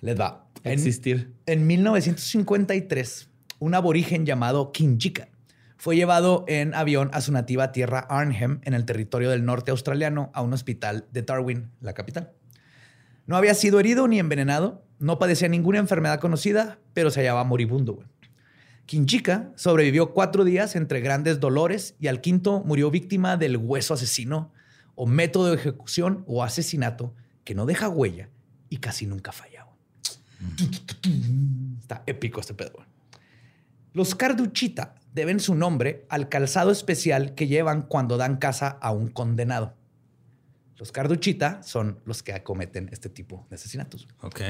Les va. En, Existir. en 1953, un aborigen llamado Kinjika fue llevado en avión a su nativa tierra Arnhem, en el territorio del norte australiano, a un hospital de Darwin, la capital. No había sido herido ni envenenado, no padecía ninguna enfermedad conocida, pero se hallaba moribundo. Kinjika sobrevivió cuatro días entre grandes dolores y al quinto murió víctima del hueso asesino o método de ejecución o asesinato que no deja huella y casi nunca falla. güey. Está épico este pedo. Los Carduchita deben su nombre al calzado especial que llevan cuando dan caza a un condenado. Los Carduchita son los que acometen este tipo de asesinatos. Ok.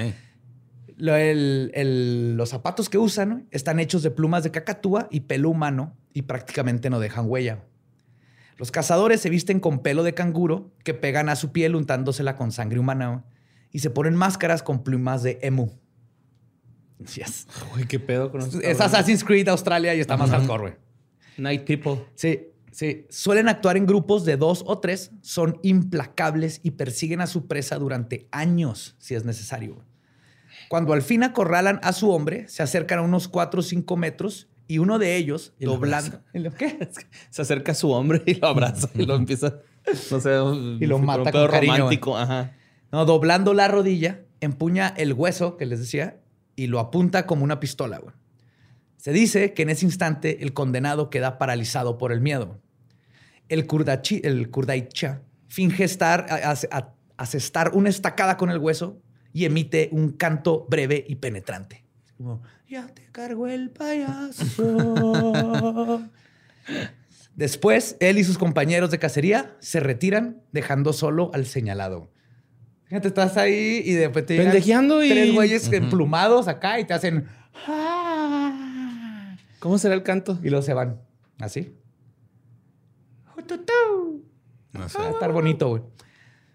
Lo- el- el- los zapatos que usan están hechos de plumas de cacatúa y pelo humano y prácticamente no dejan huella. Los cazadores se visten con pelo de canguro que pegan a su piel untándosela con sangre humana y se ponen máscaras con plumas de emu. Yes. Uy, qué pedo con esos Es. Assassin's Creed Australia y está más hardcore, güey. Night People. Sí, sí. Suelen actuar en grupos de dos o tres, son implacables y persiguen a su presa durante años si es necesario. Cuando al fin acorralan a su hombre, se acercan a unos cuatro o cinco metros y uno de ellos, Y doblando. ¿Y lo qué? Se acerca a su hombre y lo abraza y lo empieza. No sé. Y lo mata un con cariño, romántico. Ajá. No, doblando la rodilla, empuña el hueso que les decía y lo apunta como una pistola. güey. Se dice que en ese instante el condenado queda paralizado por el miedo. El, kurdachi, el kurdaicha finge estar, asestar una estacada con el hueso y emite un canto breve y penetrante. Ya te cargo el payaso. Después, él y sus compañeros de cacería se retiran, dejando solo al señalado. Fíjate, estás ahí y después te llegan Pendejeando y- tres güeyes emplumados acá y te hacen... "Ah", ¿Cómo será el canto? Y luego se van. Así. No sé. Va a estar bonito, güey.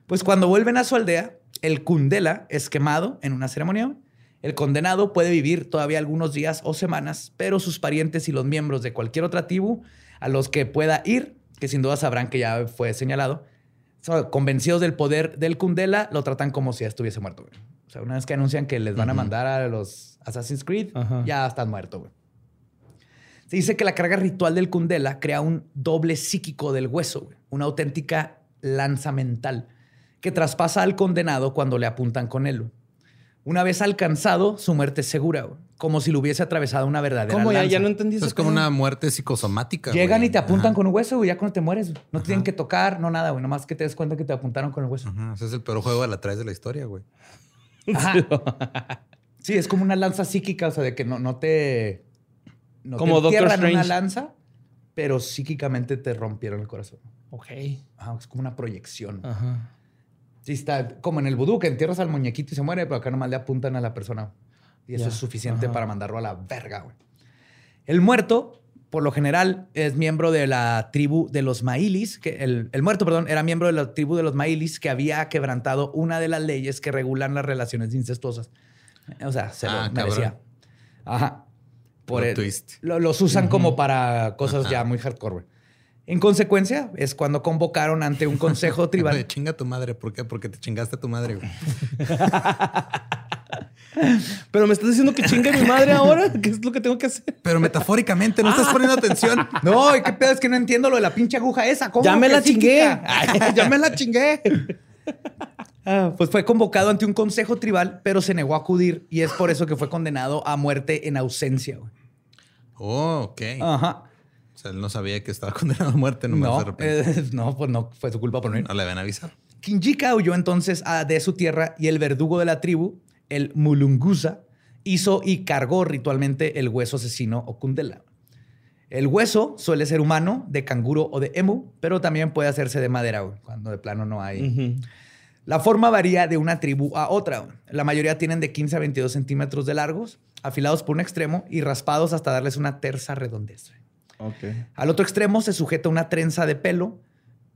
Pues cuando vuelven a su aldea, el Kundela es quemado en una ceremonia. El condenado puede vivir todavía algunos días o semanas, pero sus parientes y los miembros de cualquier otra tribu a los que pueda ir, que sin duda sabrán que ya fue señalado, convencidos del poder del Kundela, lo tratan como si ya estuviese muerto. güey. O sea, una vez que anuncian que les van a mandar a los Assassin's Creed, Ajá. ya están muertos. güey. Se dice que la carga ritual del Kundela crea un doble psíquico del hueso, güey, una auténtica lanza mental que traspasa al condenado cuando le apuntan con él. Una vez alcanzado, su muerte es segura, güey, como si lo hubiese atravesado una verdadera ¿Cómo? Ya, lanza. ya no entendí eso. Es como una muerte psicosomática. Llegan güey. y te apuntan Ajá. con un hueso, güey, ya cuando te mueres. güey. No te tienen que tocar, no nada, güey. Nomás que te des cuenta que te apuntaron con el hueso. Ajá, ese es el peor juego a la traes de la historia, güey. Ajá. Sí, es como una lanza psíquica, o sea, de que no, no te. No Como te Doctor una lanza, pero psíquicamente te rompieron el corazón. Ok. Ajá, es como una proyección. Ajá. Sí, está como en el vudú, que entierras al muñequito y se muere, pero acá nomás le apuntan a la persona. Y eso es suficiente Ajá. para mandarlo a la verga, güey. El muerto, por lo general, es miembro de la tribu de los Mailis, que el, el muerto, perdón, era miembro de la tribu de los Mailis que había quebrantado una de las leyes que regulan las relaciones incestuosas. O sea, se Ah, lo merecía. cabrón. Ajá. Por el- twist. lo- los usan como para cosas ya muy hardcore, güey. En consecuencia, es cuando convocaron ante un consejo tribal. Chinga tu madre. ¿Por qué? Porque te chingaste a tu madre. güey. Pero me estás diciendo que chingue mi madre ahora. ¿Qué es lo que tengo que hacer? Pero metafóricamente, no estás poniendo atención. No, ¿y qué pedo? Es que no entiendo lo de la pinche aguja esa. ¿Cómo Ya me que la chingué. ya me la chingué. Ah, pues fue convocado ante un consejo tribal, pero se negó a acudir y es por eso que fue condenado a muerte en ausencia. güey. Oh, ok. Ajá. Sea, él no sabía que estaba condenado a muerte nomás de No, repente. eh, no, pues no fue su culpa por no ir. No le habían avisado. Kinjika huyó entonces a- de su tierra y el verdugo de la tribu, el Mulungusa, hizo y cargó ritualmente el hueso asesino o Kundela. El hueso suele ser humano, de canguro o de emu, pero también puede hacerse de madera, cuando de plano no hay. La forma varía de una tribu a otra. La mayoría tienen de 15 a 22 centímetros de largos, afilados por un extremo y raspados hasta darles una tersa redondez. Al otro extremo se sujeta una trenza de pelo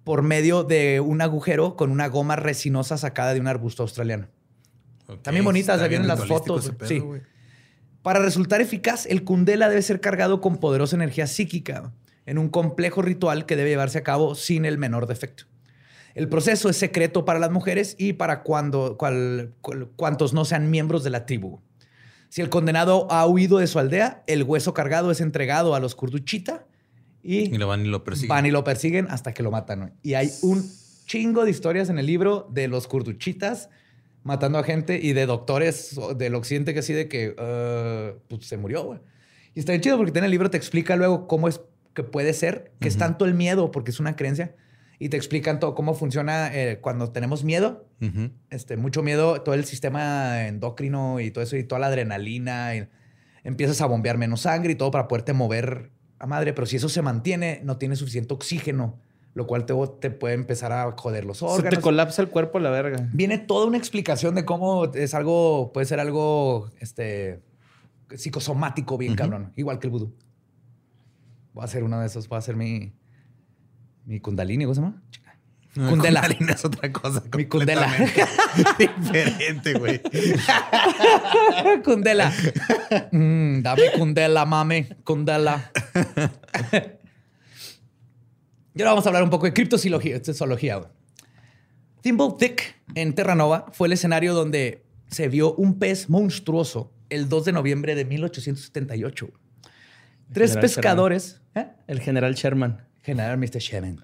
por medio de un agujero con una goma resinosa sacada de un arbusto australiano. También bonitas, se vienen las fotos, sí. Para resultar eficaz, el kundela debe ser cargado con poderosa energía psíquica en un complejo ritual que debe llevarse a cabo sin el menor defecto. El proceso es secreto para las mujeres y para cuando, cual- cual- cuantos no sean miembros de la tribu. Si el condenado ha huido de su aldea, el hueso cargado es entregado a los kurduchita y, Y lo van y lo persiguen. van y lo persiguen hasta que lo matan. güey. Y hay un chingo de historias en el libro de los kurduchitas matando a gente y de doctores del occidente que así de que eh, pues, se murió. güey. Y está bien chido porque en el libro te explica luego cómo es que puede ser, que es tanto el miedo, porque es una creencia, y te explican todo cómo funciona eh, cuando tenemos miedo, Ujú. este, mucho miedo, todo el sistema endocrino y todo eso, y toda la adrenalina, y empiezas a bombear menos sangre y todo para poderte mover a madre, pero si eso se mantiene, no tiene suficiente oxígeno, lo cual te, te puede empezar a joder los Se órganos. te colapsa el cuerpo a la verga. Viene toda una explicación de cómo es algo, puede ser algo este, psicosomático bien cabrón, igual que el vudú. Voy a hacer uno de esos, voy a hacer mi, mi kundalini, ¿cómo se llama? No, Kundela. Kundalini es otra cosa. Mi Kundela. Diferente, güey. Kundela. Mm, dame Kundela, mame. Kundela. y ahora vamos a hablar un poco de criptozoología. zoología, güey. Thimble Thick en Terranova fue el escenario donde se vio un pez monstruoso el 2 de noviembre de 1878. Tres General pescadores. ¿eh? El general Sherman. General Mr. Shemin.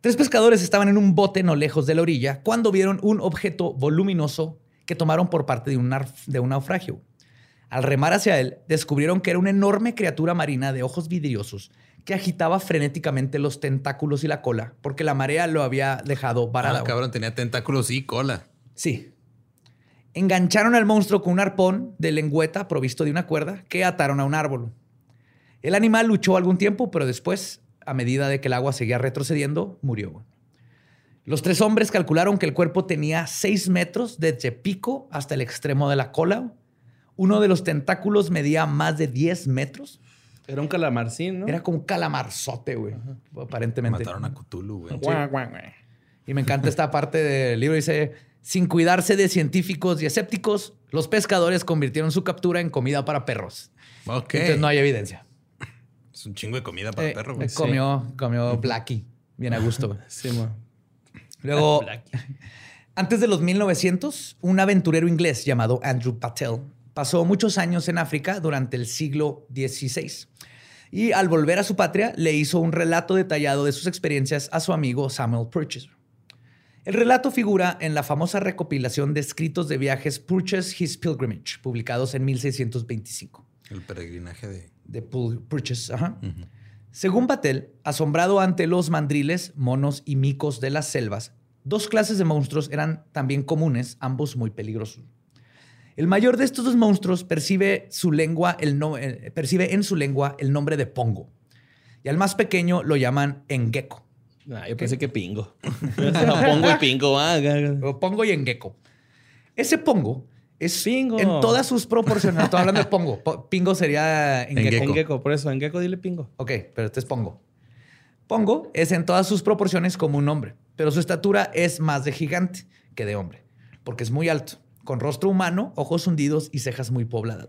Tres pescadores estaban en un bote no lejos de la orilla cuando vieron un objeto voluminoso que tomaron por parte de un, de un naufragio. Al remar hacia él, descubrieron que era una enorme criatura marina de ojos vidriosos que agitaba frenéticamente los tentáculos y la cola porque la marea lo había dejado varada. Ah, cabrón, tenía tentáculos y cola. Sí. Engancharon al monstruo con un arpón de lengüeta provisto de una cuerda que ataron a un árbol. El animal luchó algún tiempo, pero después, a medida de que el agua seguía retrocediendo, murió. Los tres hombres calcularon que el cuerpo tenía 6 metros desde pico hasta el extremo de la cola. Uno de los tentáculos medía más de 10 metros. Era un calamarcín, ¿no? Era como un calamarzote, güey. Aparentemente. Mataron a Cthulhu, güey. Y me encanta esta parte del libro. Dice, sin cuidarse de científicos y escépticos, los pescadores convirtieron su captura en comida para perros. Ok. Entonces no hay evidencia. Es un chingo de comida para Eh, perro, güey. eh, comió, comió Blackie. Bien a gusto. güey. Sí, mo. Luego, antes de los 1900, un aventurero inglés llamado Andrew Patel pasó muchos años en África durante el siglo XVI. Y al volver a su patria, le hizo un relato detallado de sus experiencias a su amigo Samuel Purchase. El relato figura en la famosa recopilación de escritos de viajes Purchase His Pilgrimage, publicados en 1625 El peregrinaje de. De Pul- Purchase. ajá. Según Patel, asombrado ante los mandriles, monos y micos de las selvas, dos clases de monstruos eran también comunes, ambos muy peligrosos. El mayor de estos dos monstruos percibe, su lengua, el no- eh, percibe en su lengua el nombre de Pongo. Y al más pequeño lo llaman Engeko. Ah, yo pensé que pingo. Pongo y pingo. Ah, Pongo y Engeko. Ese Pongo es Pingo. en todas sus proporciones. Estoy hablando de Pongo. Po- Pingo sería Engeko. Engeko. En gecko, por eso, en gecko dile pingo. Ok, pero este es Pongo. Pongo es en todas sus proporciones como un hombre, pero su estatura es más de gigante que de hombre, porque es muy alto, con rostro humano, ojos hundidos y cejas muy pobladas.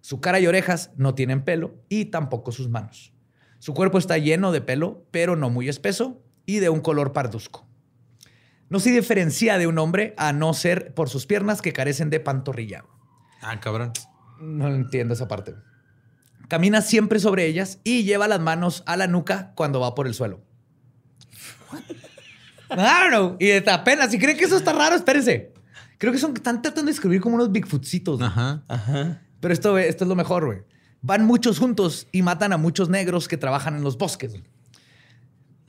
Su cara y orejas no tienen pelo y tampoco sus manos. Su cuerpo está lleno de pelo, pero no muy espeso, y de un color parduzco. No se diferencia de un hombre a no ser por sus piernas que carecen de pantorrilla. Ah, cabrón. No entiendo esa parte. Camina siempre sobre ellas y lleva las manos a la nuca cuando va por el suelo. Claro, y apenas, si creen que eso está raro, espérense. Creo que son, están tratando de escribir como unos Bigfootsitos. güey. Ajá. Ajá. Pero esto, esto es lo mejor, güey. Van muchos juntos y matan a muchos negros que trabajan en los bosques.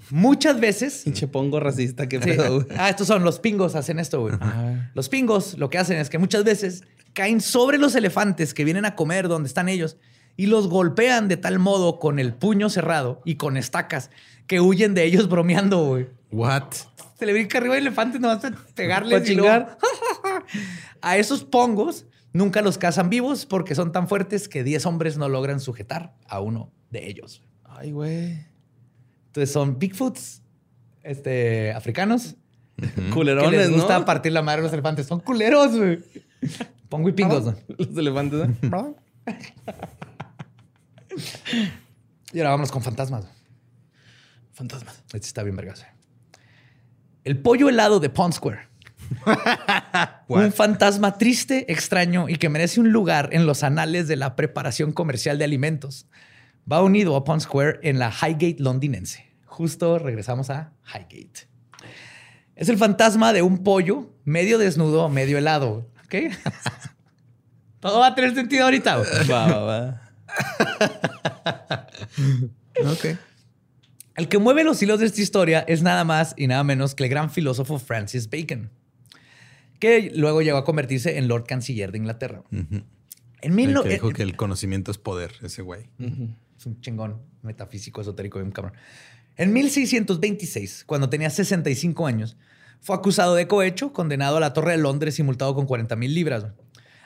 Muchas veces. Pinche pongo racista, qué Sí. pedo, güey. Ah, estos son los pingos, hacen esto, güey. Ajá. Los pingos lo que hacen es que muchas veces caen sobre los elefantes que vienen a comer donde están ellos y los golpean de tal modo con el puño cerrado y con estacas que huyen de ellos bromeando, güey. What? Se le brinca arriba el elefante, no vas a pegarle. Chingar. a esos pongos nunca los cazan vivos porque son tan fuertes que 10 hombres no logran sujetar a uno de ellos. Ay, güey. Entonces son Bigfoots este, africanos que Culerones, les gusta ¿no? partir la madre a los elefantes. Son culeros, güey. Pongo y pingos. ¿no? Los elefantes, ¿no? Y ahora vámonos con fantasmas. Fantasmas. Este está bien vergas. eh. El pollo helado de Pond Square. un fantasma triste, extraño y que merece un lugar en los anales de la preparación comercial de alimentos. Va unido a Pond Square en la Highgate londinense. Justo regresamos a Highgate. Es el fantasma de un pollo medio desnudo, medio helado. ¿Ok? Todo va a tener sentido ahorita. Va, va, va. Ok. El que mueve los hilos de esta historia es nada más y nada menos que el gran filósofo Francis Bacon, que luego llegó a convertirse en Lord Canciller de Inglaterra. En El mil no- que dijo que el conocimiento es poder, ese güey. Es un chingón metafísico, esotérico, bien cabrón. En 1626, cuando tenía 65 años, fue acusado de cohecho, condenado a la Torre de Londres y multado con 40 mil libras.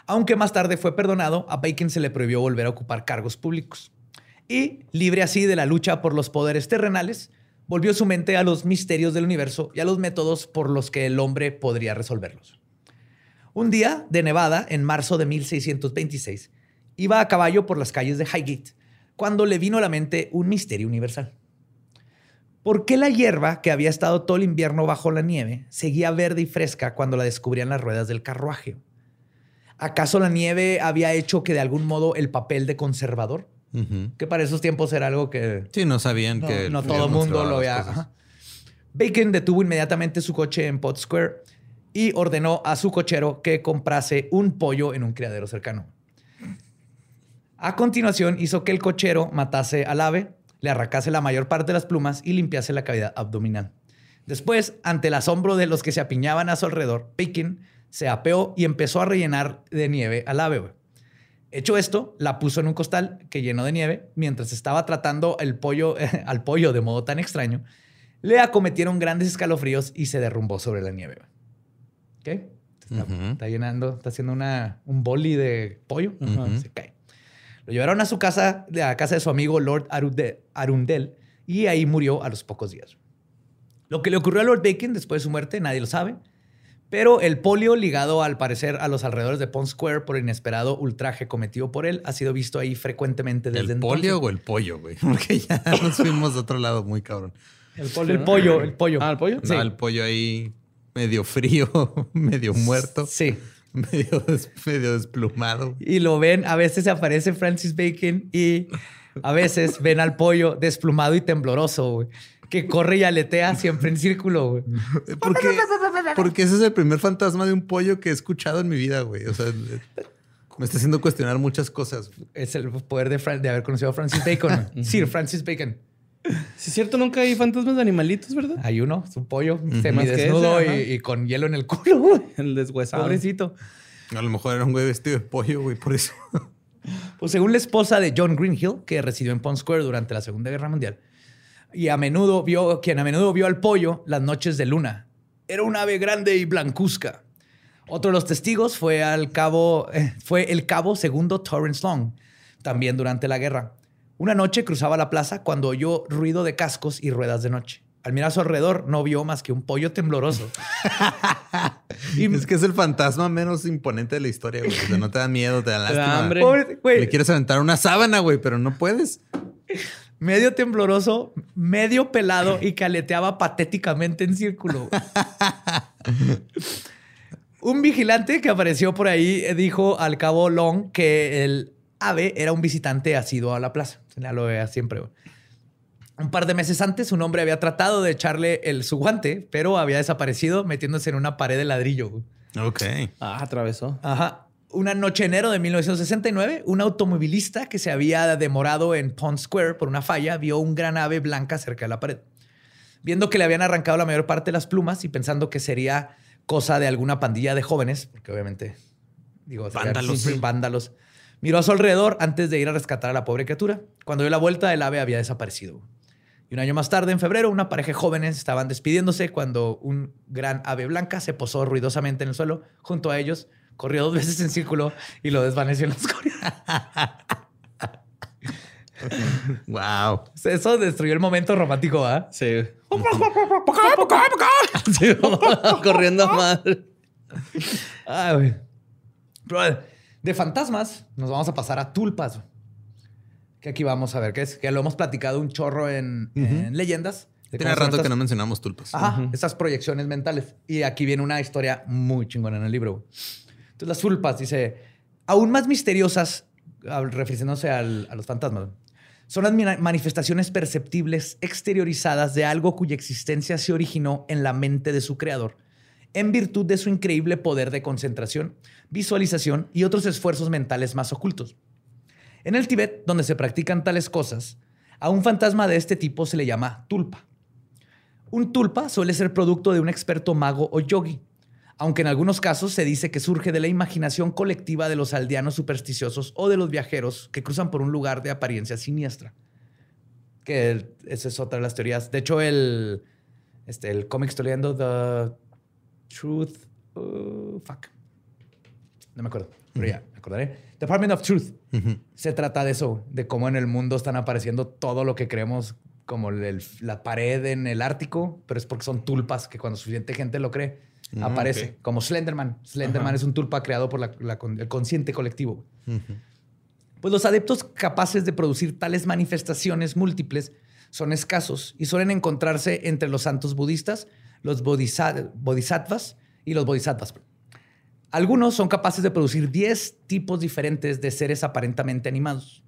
Aunque más tarde fue perdonado, a Bacon se le prohibió volver a ocupar cargos públicos. Y, libre así de la lucha por los poderes terrenales, volvió su mente a los misterios del universo y a los métodos por los que el hombre podría resolverlos. Un día de Nevada, en marzo de 1626, iba a caballo por las calles de Highgate cuando le vino a la mente un misterio universal. ¿Por qué la hierba que había estado todo el invierno bajo la nieve seguía verde y fresca cuando la descubrían las ruedas del carruaje? ¿Acaso la nieve había hecho que de algún modo el papel de conservador, que para esos tiempos era algo que Sí, no sabían no, que. no todo el mundo lo había. Bacon detuvo inmediatamente su coche en Pot Square y ordenó a su cochero que comprase un pollo en un criadero cercano. A continuación, hizo que el cochero matase al ave, le arrancase la mayor parte de las plumas y limpiase la cavidad abdominal. Después, ante el asombro de los que se apiñaban a su alrededor, Bacon se apeó y empezó a rellenar de nieve al ave. Hecho esto, la puso en un costal que llenó de nieve. Mientras estaba tratando el pollo, al pollo de modo tan extraño, le acometieron grandes escalofríos y se derrumbó sobre la nieve. ¿Ok? Está, está llenando, está haciendo una, un boli de pollo. Ujú. Se cae. Lo llevaron a su casa, de la casa de su amigo Lord Arunde- Arundel, y ahí murió a los pocos días. Lo que le ocurrió a Lord Bacon después de su muerte, nadie lo sabe. Pero el polio ligado al parecer a los alrededores de Pond Square por el inesperado ultraje cometido por él ha sido visto ahí frecuentemente desde ¿El entonces. polio o el pollo, güey? Porque ya nos fuimos de otro lado muy cabrón. El pollo. El ¿no? pollo, el pollo. Ah, el pollo. Sí. No, el pollo ahí medio frío, medio muerto, Sí. medio, des- medio desplumado. Y lo ven, a veces aparece Francis Bacon y a veces ven al pollo desplumado y tembloroso, güey, que corre y aletea siempre en círculo, güey. Porque, porque ese es el primer fantasma de un pollo que he escuchado en mi vida, güey. O sea, me está haciendo cuestionar muchas cosas. Es el poder de, Fran- de haber conocido a Francis Bacon. Sir Francis Bacon. Sí, es cierto, nunca hay fantasmas de animalitos, ¿verdad? Hay uno, es un pollo Más que semidesnudo ese, y, y con hielo en el culo, güey. El deshuesado. Pobrecito. A lo mejor era un güey vestido de pollo, güey, por eso. Pues según la esposa de John Greenhill, que residió en Pond Square durante la Segunda Guerra Mundial, y a menudo vio, quien a menudo vio al pollo las noches de luna. Era un ave grande y blancuzca. Otro de los testigos fue, al cabo, eh, fue el cabo segundo Torrance Long, también durante la guerra. Una noche cruzaba la plaza cuando oyó ruido de cascos y ruedas de noche. Al mirar a su alrededor, no vio más que un pollo tembloroso. y Es que es el fantasma menos imponente de la historia, güey. O sea, no te da miedo, te da lástima. hambre. Pobre- güey, Le quieres aventar una sábana, güey, pero no puedes. medio tembloroso, medio pelado y que aleteaba patéticamente en círculo. un vigilante que apareció por ahí eh, dijo al cabo Long que el ave era un visitante asiduo a la plaza. Ya lo vea siempre. Un par de meses antes, un hombre había tratado de echarle el, su guante, pero había desaparecido metiéndose en una pared de ladrillo. Ok. Ah, atravesó. Ajá. Una noche enero de 1969, un automovilista que se había demorado en Pond Square por una falla vio un gran ave blanca cerca de la pared. Viendo que le habían arrancado la mayor parte de las plumas y pensando que sería cosa de alguna pandilla de jóvenes, porque obviamente, digo, vándalos. vándalos, miró a su alrededor antes de ir a rescatar a la pobre criatura. Cuando dio la vuelta, el ave había desaparecido. Y un año más tarde, en febrero, una pareja de jóvenes estaban despidiéndose cuando un gran ave blanca se posó ruidosamente en el suelo junto a ellos corrió dos veces en círculo y lo desvaneció en la escoria. wow. Eso destruyó el momento romántico, ¿ah? Sí. sí corriendo más. Ay, güey. De fantasmas nos vamos a pasar a tulpas. Que aquí vamos a ver qué es. Que lo hemos platicado un chorro en, en leyendas. Tiene rato que no mencionamos tulpas. Ajá, estas proyecciones mentales. Y aquí viene una historia muy chingona en el libro. Entonces, las tulpas, dice, aún más misteriosas, refiriéndose a los fantasmas, son las manifestaciones perceptibles exteriorizadas de algo cuya existencia se originó en la mente de su creador, en virtud de su increíble poder de concentración, visualización y otros esfuerzos mentales más ocultos. En el Tíbet, donde se practican tales cosas, a un fantasma de este tipo se le llama tulpa. Un tulpa suele ser producto de un experto mago o yogi, aunque en algunos casos se dice que surge de la imaginación colectiva de los aldeanos supersticiosos o de los viajeros que cruzan por un lugar de apariencia siniestra. Que esa es otra de las teorías. De hecho, el, este, el cómic estoy leyendo, The Truth. Uh, fuck. No me acuerdo, pero ya, me acordaré. Department of Truth. Se trata de eso, de cómo en el mundo están apareciendo todo lo que creemos como la pared en el Ártico, pero es porque son tulpas que cuando suficiente gente lo cree, Mm, aparece como Slenderman. Slenderman es un tulpa creado por el consciente colectivo. Pues los adeptos capaces de producir tales manifestaciones múltiples son escasos y suelen encontrarse entre los santos budistas, los bodhisattvas y los bodhisattvas. Algunos son capaces de producir 10 tipos diferentes de seres aparentemente animados,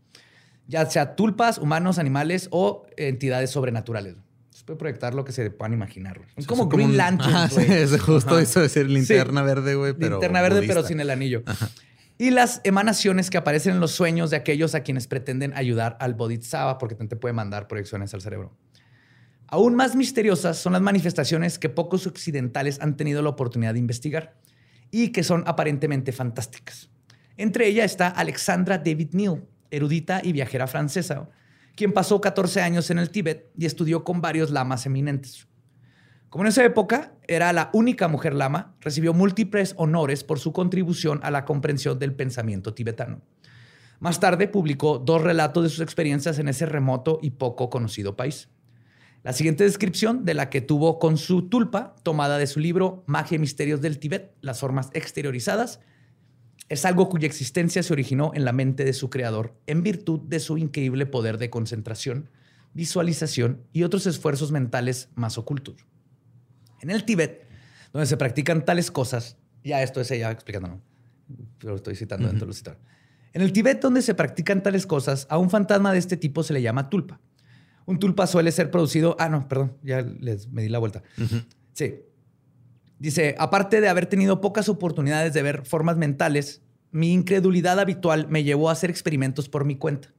ya sea tulpas, humanos, animales o entidades sobrenaturales puede proyectar lo que se puedan imaginar. Es como, Green Lantern. es justo eso de ser linterna verde, güey. Linterna verde, pero sin el anillo. Y las emanaciones que aparecen en los sueños de aquellos a quienes pretenden ayudar al Bodhisattva, porque te puede mandar proyecciones al cerebro. Aún más misteriosas son las manifestaciones que pocos occidentales han tenido la oportunidad de investigar y que son aparentemente fantásticas. Entre ellas está Alexandra David Neal, erudita y viajera francesa, quien pasó 14 años en el Tíbet y estudió con varios lamas eminentes. Como en esa época era la única mujer lama, recibió múltiples honores por su contribución a la comprensión del pensamiento tibetano. Más tarde publicó dos relatos de sus experiencias en ese remoto y poco conocido país. La siguiente descripción de la que tuvo con su tulpa, tomada de su libro Magia y Misterios del Tíbet, las formas exteriorizadas, es algo cuya existencia se originó en la mente de su creador en virtud de su increíble poder de concentración, visualización y otros esfuerzos mentales más ocultos. En el Tíbet, donde se practican tales cosas, ya esto es ella explicándolo, pero estoy citando dentro de lo citado. En el Tíbet, donde se practican tales cosas, a un fantasma de este tipo se le llama tulpa. Un tulpa suele ser producido. Ah, no, perdón, ya les me di la vuelta. Sí. Dice, aparte de haber tenido pocas oportunidades de ver formas mentales, mi incredulidad habitual me llevó a hacer experimentos por mi cuenta.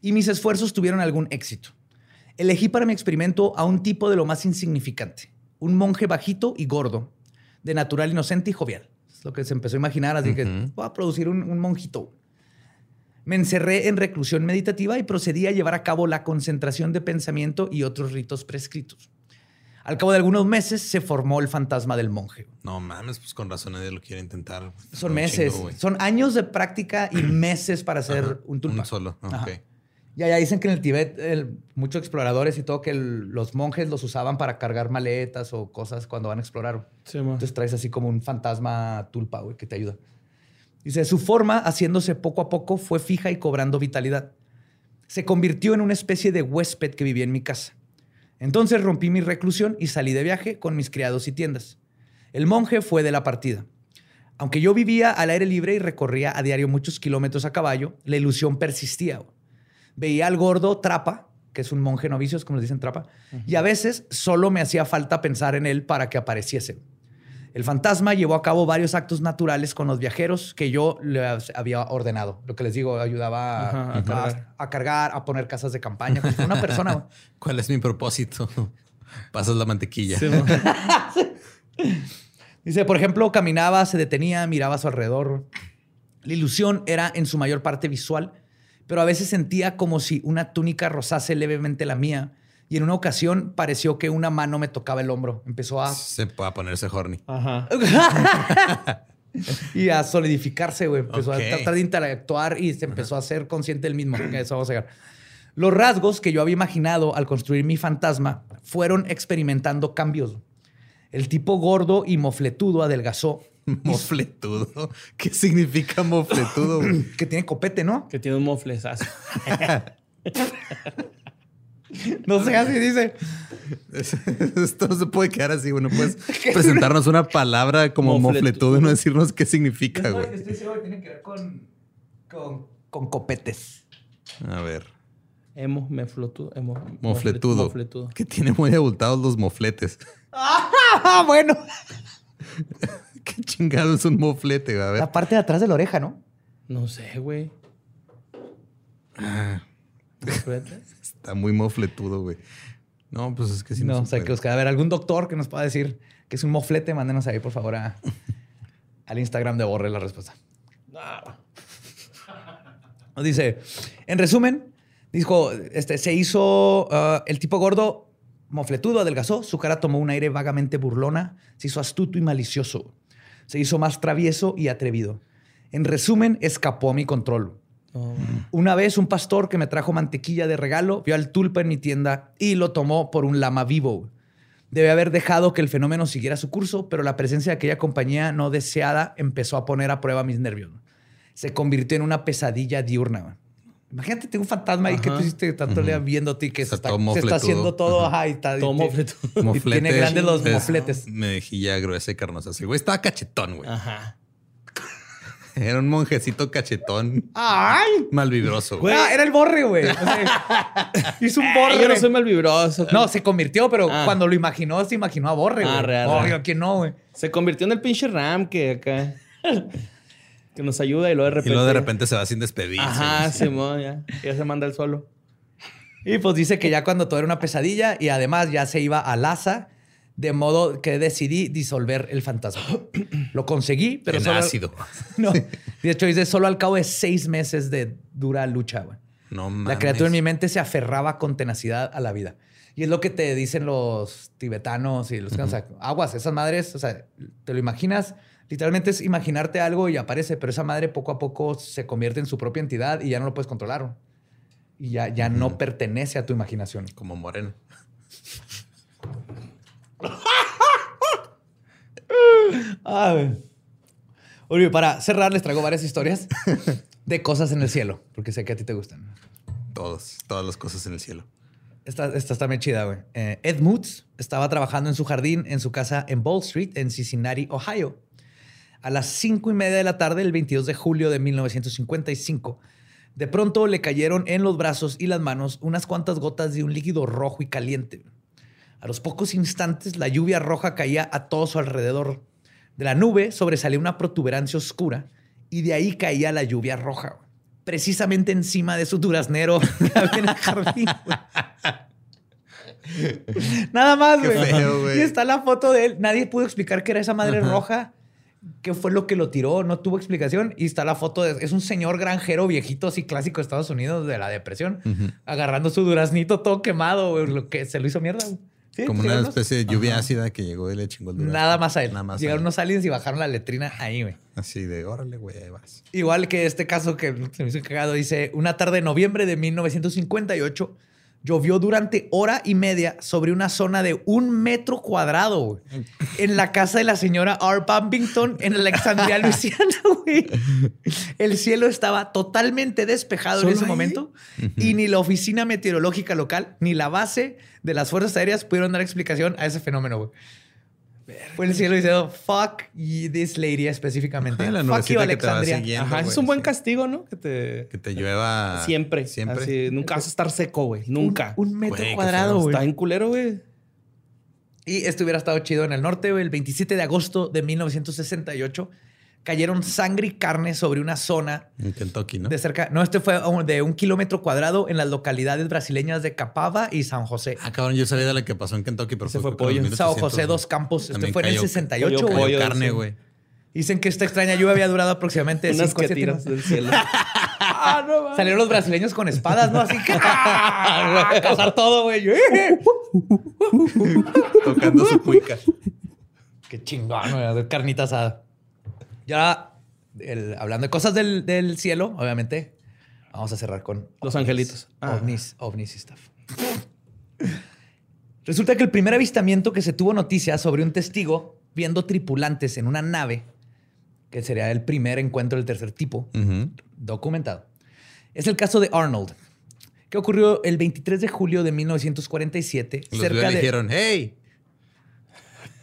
Y mis esfuerzos tuvieron algún éxito. Elegí para mi experimento a un tipo de lo más insignificante, un monje bajito y gordo, de natural inocente y jovial. Es lo que se empezó a imaginar, así que voy a producir un, un monjito. Me encerré en reclusión meditativa y procedí a llevar a cabo la concentración de pensamiento y otros ritos prescritos. Al cabo de algunos meses se formó el fantasma del monje. No mames, pues con razón nadie lo quiere intentar. Son meses. son años de práctica y meses para hacer un tulpa. Un solo. Okay. Ya, ya dicen que en el Tíbet muchos exploradores y todo que los monjes los usaban para cargar maletas o cosas cuando van a explorar. Entonces traes así como un fantasma tulpa, güey, que te ayuda. Dice, su forma, haciéndose poco a poco, fue fija y cobrando vitalidad. se convirtió en una especie de huésped que vivía en mi casa. Entonces rompí mi reclusión y salí de viaje con mis criados y tiendas. El monje fue de la partida. Aunque yo vivía al aire libre y recorría a diario muchos kilómetros a caballo, la ilusión persistía. Veía al gordo Trapa, que es un monje novicio, como les dicen Trapa, y a veces solo me hacía falta pensar en él para que apareciese. El fantasma llevó a cabo varios actos naturales con los viajeros que yo le había ordenado. Lo que les digo, ayudaba a, cargar. a, poner casas de campaña. Pues una persona. ¿Cuál es mi propósito? Pasas la mantequilla. Dice, por ejemplo, caminaba, se detenía, miraba a su alrededor. La ilusión era en su mayor parte visual, pero a veces sentía como si una túnica rozase levemente la mía y en una ocasión pareció que una mano me tocaba el hombro. Empezó a... Se puede ponerse horny. Ajá. y a solidificarse, güey. Empezó a tratar de interactuar y se empezó a ser consciente del mismo. Eso vamos a llegar. Los rasgos que yo había imaginado al construir mi fantasma fueron experimentando cambios. El tipo gordo y mofletudo adelgazó. ¿Mofletudo? ¿Qué significa mofletudo? que tiene copete, ¿no? Que tiene un moflesazo. No sé, así dice. Esto no se puede quedar así, güey. No puedes presentarnos una palabra como mofletudo y no decirnos qué significa, güey. Estoy seguro que tiene que ver con, con, copetes. A ver. Emo, meflotudo, emo, mofletudo. mofletudo. Que tiene muy abultados los mofletes. ¡Ah, bueno! qué chingado es un moflete, güey. A ver. La parte de atrás de la oreja, ¿no? No sé, güey. Ah. Está muy mofletudo, güey. No, pues es que si no. No, o sea, que a ver, algún doctor que nos pueda decir que es un moflete, mándenos ahí, por favor, al Instagram de Borre la respuesta. Nos dice, en resumen, dijo, este, se hizo uh, el tipo gordo, mofletudo, adelgazó, su cara tomó un aire vagamente burlona, se hizo astuto y malicioso, se hizo más travieso y atrevido. En resumen, escapó a mi control. Oh. Una vez un pastor que me trajo mantequilla de regalo vio al tulpa en mi tienda y lo tomó por un lama vivo. Debe haber dejado que el fenómeno siguiera su curso, pero la presencia de aquella compañía no deseada empezó a poner a prueba mis nervios. Se convirtió en una pesadilla diurna. Imagínate, tengo un fantasma ahí que tú hiciste tanto uh viéndote y que se está, haciendo todo. Ajá, y está, todo y, tiene grandes los mofletes. Mejilla gruesa y carnosa. El güey estaba cachetón, güey. Ajá. Era un monjecito cachetón. ¡Ay! Malvibroso. Güey. Ah, era el borre, güey. hizo un borre. yo no soy malvibroso. No, se convirtió, pero ah. cuando lo imaginó, se imaginó a borre, ah, güey. real. Obvio que no, güey. Se convirtió en el pinche Ram que acá. que nos ayuda y luego de repente. Y luego de repente se va sin despedir. Ajá, Simón, ya. Ya se manda el solo. Y pues dice que ya cuando todo era una pesadilla y además ya se iba a Laza de modo que decidí disolver el fantasma. Lo conseguí, pero en solo... ácido. No. De hecho, dice, solo al cabo de seis meses de dura lucha, güey. No mames. La criatura en mi mente se aferraba con tenacidad a la vida. Y es lo que te dicen los tibetanos y los... aguas, esas madres, o sea, te lo imaginas... Literalmente es imaginarte algo y aparece, pero esa madre poco a poco se convierte en su propia entidad y ya no lo puedes controlar. Y ya, ya no pertenece a tu imaginación. Como Moreno. Oye, para cerrar, les traigo varias historias de cosas en el cielo, porque sé que a ti te gustan. Todos, todas las cosas en el cielo. Esta, esta está muy chida, güey. Eh, Ed Moods estaba trabajando en su jardín en su casa en Ball Street, en Cincinnati, Ohio. A las cinco y media de la tarde, el 22 de julio de 1955, de pronto le cayeron en los brazos y las manos unas cuantas gotas de un líquido rojo y caliente. A los pocos instantes, la lluvia roja caía a todo su alrededor. De la nube sobresalía una protuberancia oscura y de ahí caía la lluvia roja, precisamente encima de su duraznero en el jardín. Nada más, güey. Y está la foto de él. Nadie pudo explicar qué era esa madre roja. ¿Qué fue lo que lo tiró? No tuvo explicación. Y está la foto de... Es un señor granjero viejito así clásico de Estados Unidos de la depresión. Agarrando su duraznito todo quemado. Lo que se lo hizo mierda, güey. Como una especie de lluvia ácida que llegó y le chingó el durazno. Nada más a él. Nada más Llegaron unos aliens y bajaron la letrina ahí, güey. Así de, órale, güey, ahí vas. Igual que este caso que se me hizo cagado, dice, una tarde de noviembre de 1958, llovió durante hora y media sobre una zona de un metro cuadrado güey, en la casa de la señora R. Bumpington en Alexandria, Luisiana. güey. El cielo estaba totalmente despejado en ¿Solo ese ahí? momento y ni la oficina meteorológica local ni la base de las fuerzas aéreas pudieron dar explicación a ese fenómeno. güey. Fue el cielo diciendo fuck y this lady específicamente. Ah, la fuck you, Alexandria. siguiendo, Ajá, es un buen sí. castigo, ¿no? Que te... Que te llueva. Siempre. Siempre. Así, nunca vas a estar seco, güey. Nunca. Un, un metro Güey, cuadrado, güey. Está en culero, güey. Y esto hubiera estado chido en el norte, güey. El 27 de agosto de 1968 cayeron sangre y carne sobre una zona En Kentucky, ¿no? de cerca. No, este fue de un kilómetro cuadrado en las localidades brasileñas de Capava y San José. Ah, cabrón, yo sabía de la que pasó en Kentucky, pero Ese fue creo que en pollo. 1800, José, dos campos. Este fue en el cayó- 68. cayó güey. Cayó pollo, carne, sí. güey. Dicen que esta extraña lluvia había durado aproximadamente Unas 5 a que 7 tiras minutos. del cielo. ah, no. Salieron los brasileños con espadas, ¿no? Así que a cazar todo, güey. Tocando su cuica. Qué chingón, güey, carnita asada. Ya, el- hablando de cosas del, del cielo, obviamente, vamos a cerrar con Los ovnis. angelitos. Ah. Ovnis, ovnis y stuff. Resulta que el primer avistamiento que se tuvo noticia sobre un testigo viendo tripulantes en una nave, que sería el primer encuentro del tercer tipo, documentado, es el caso de Arnold, que ocurrió el 23 de julio de 1947, Los cerca de... dijeron, hey,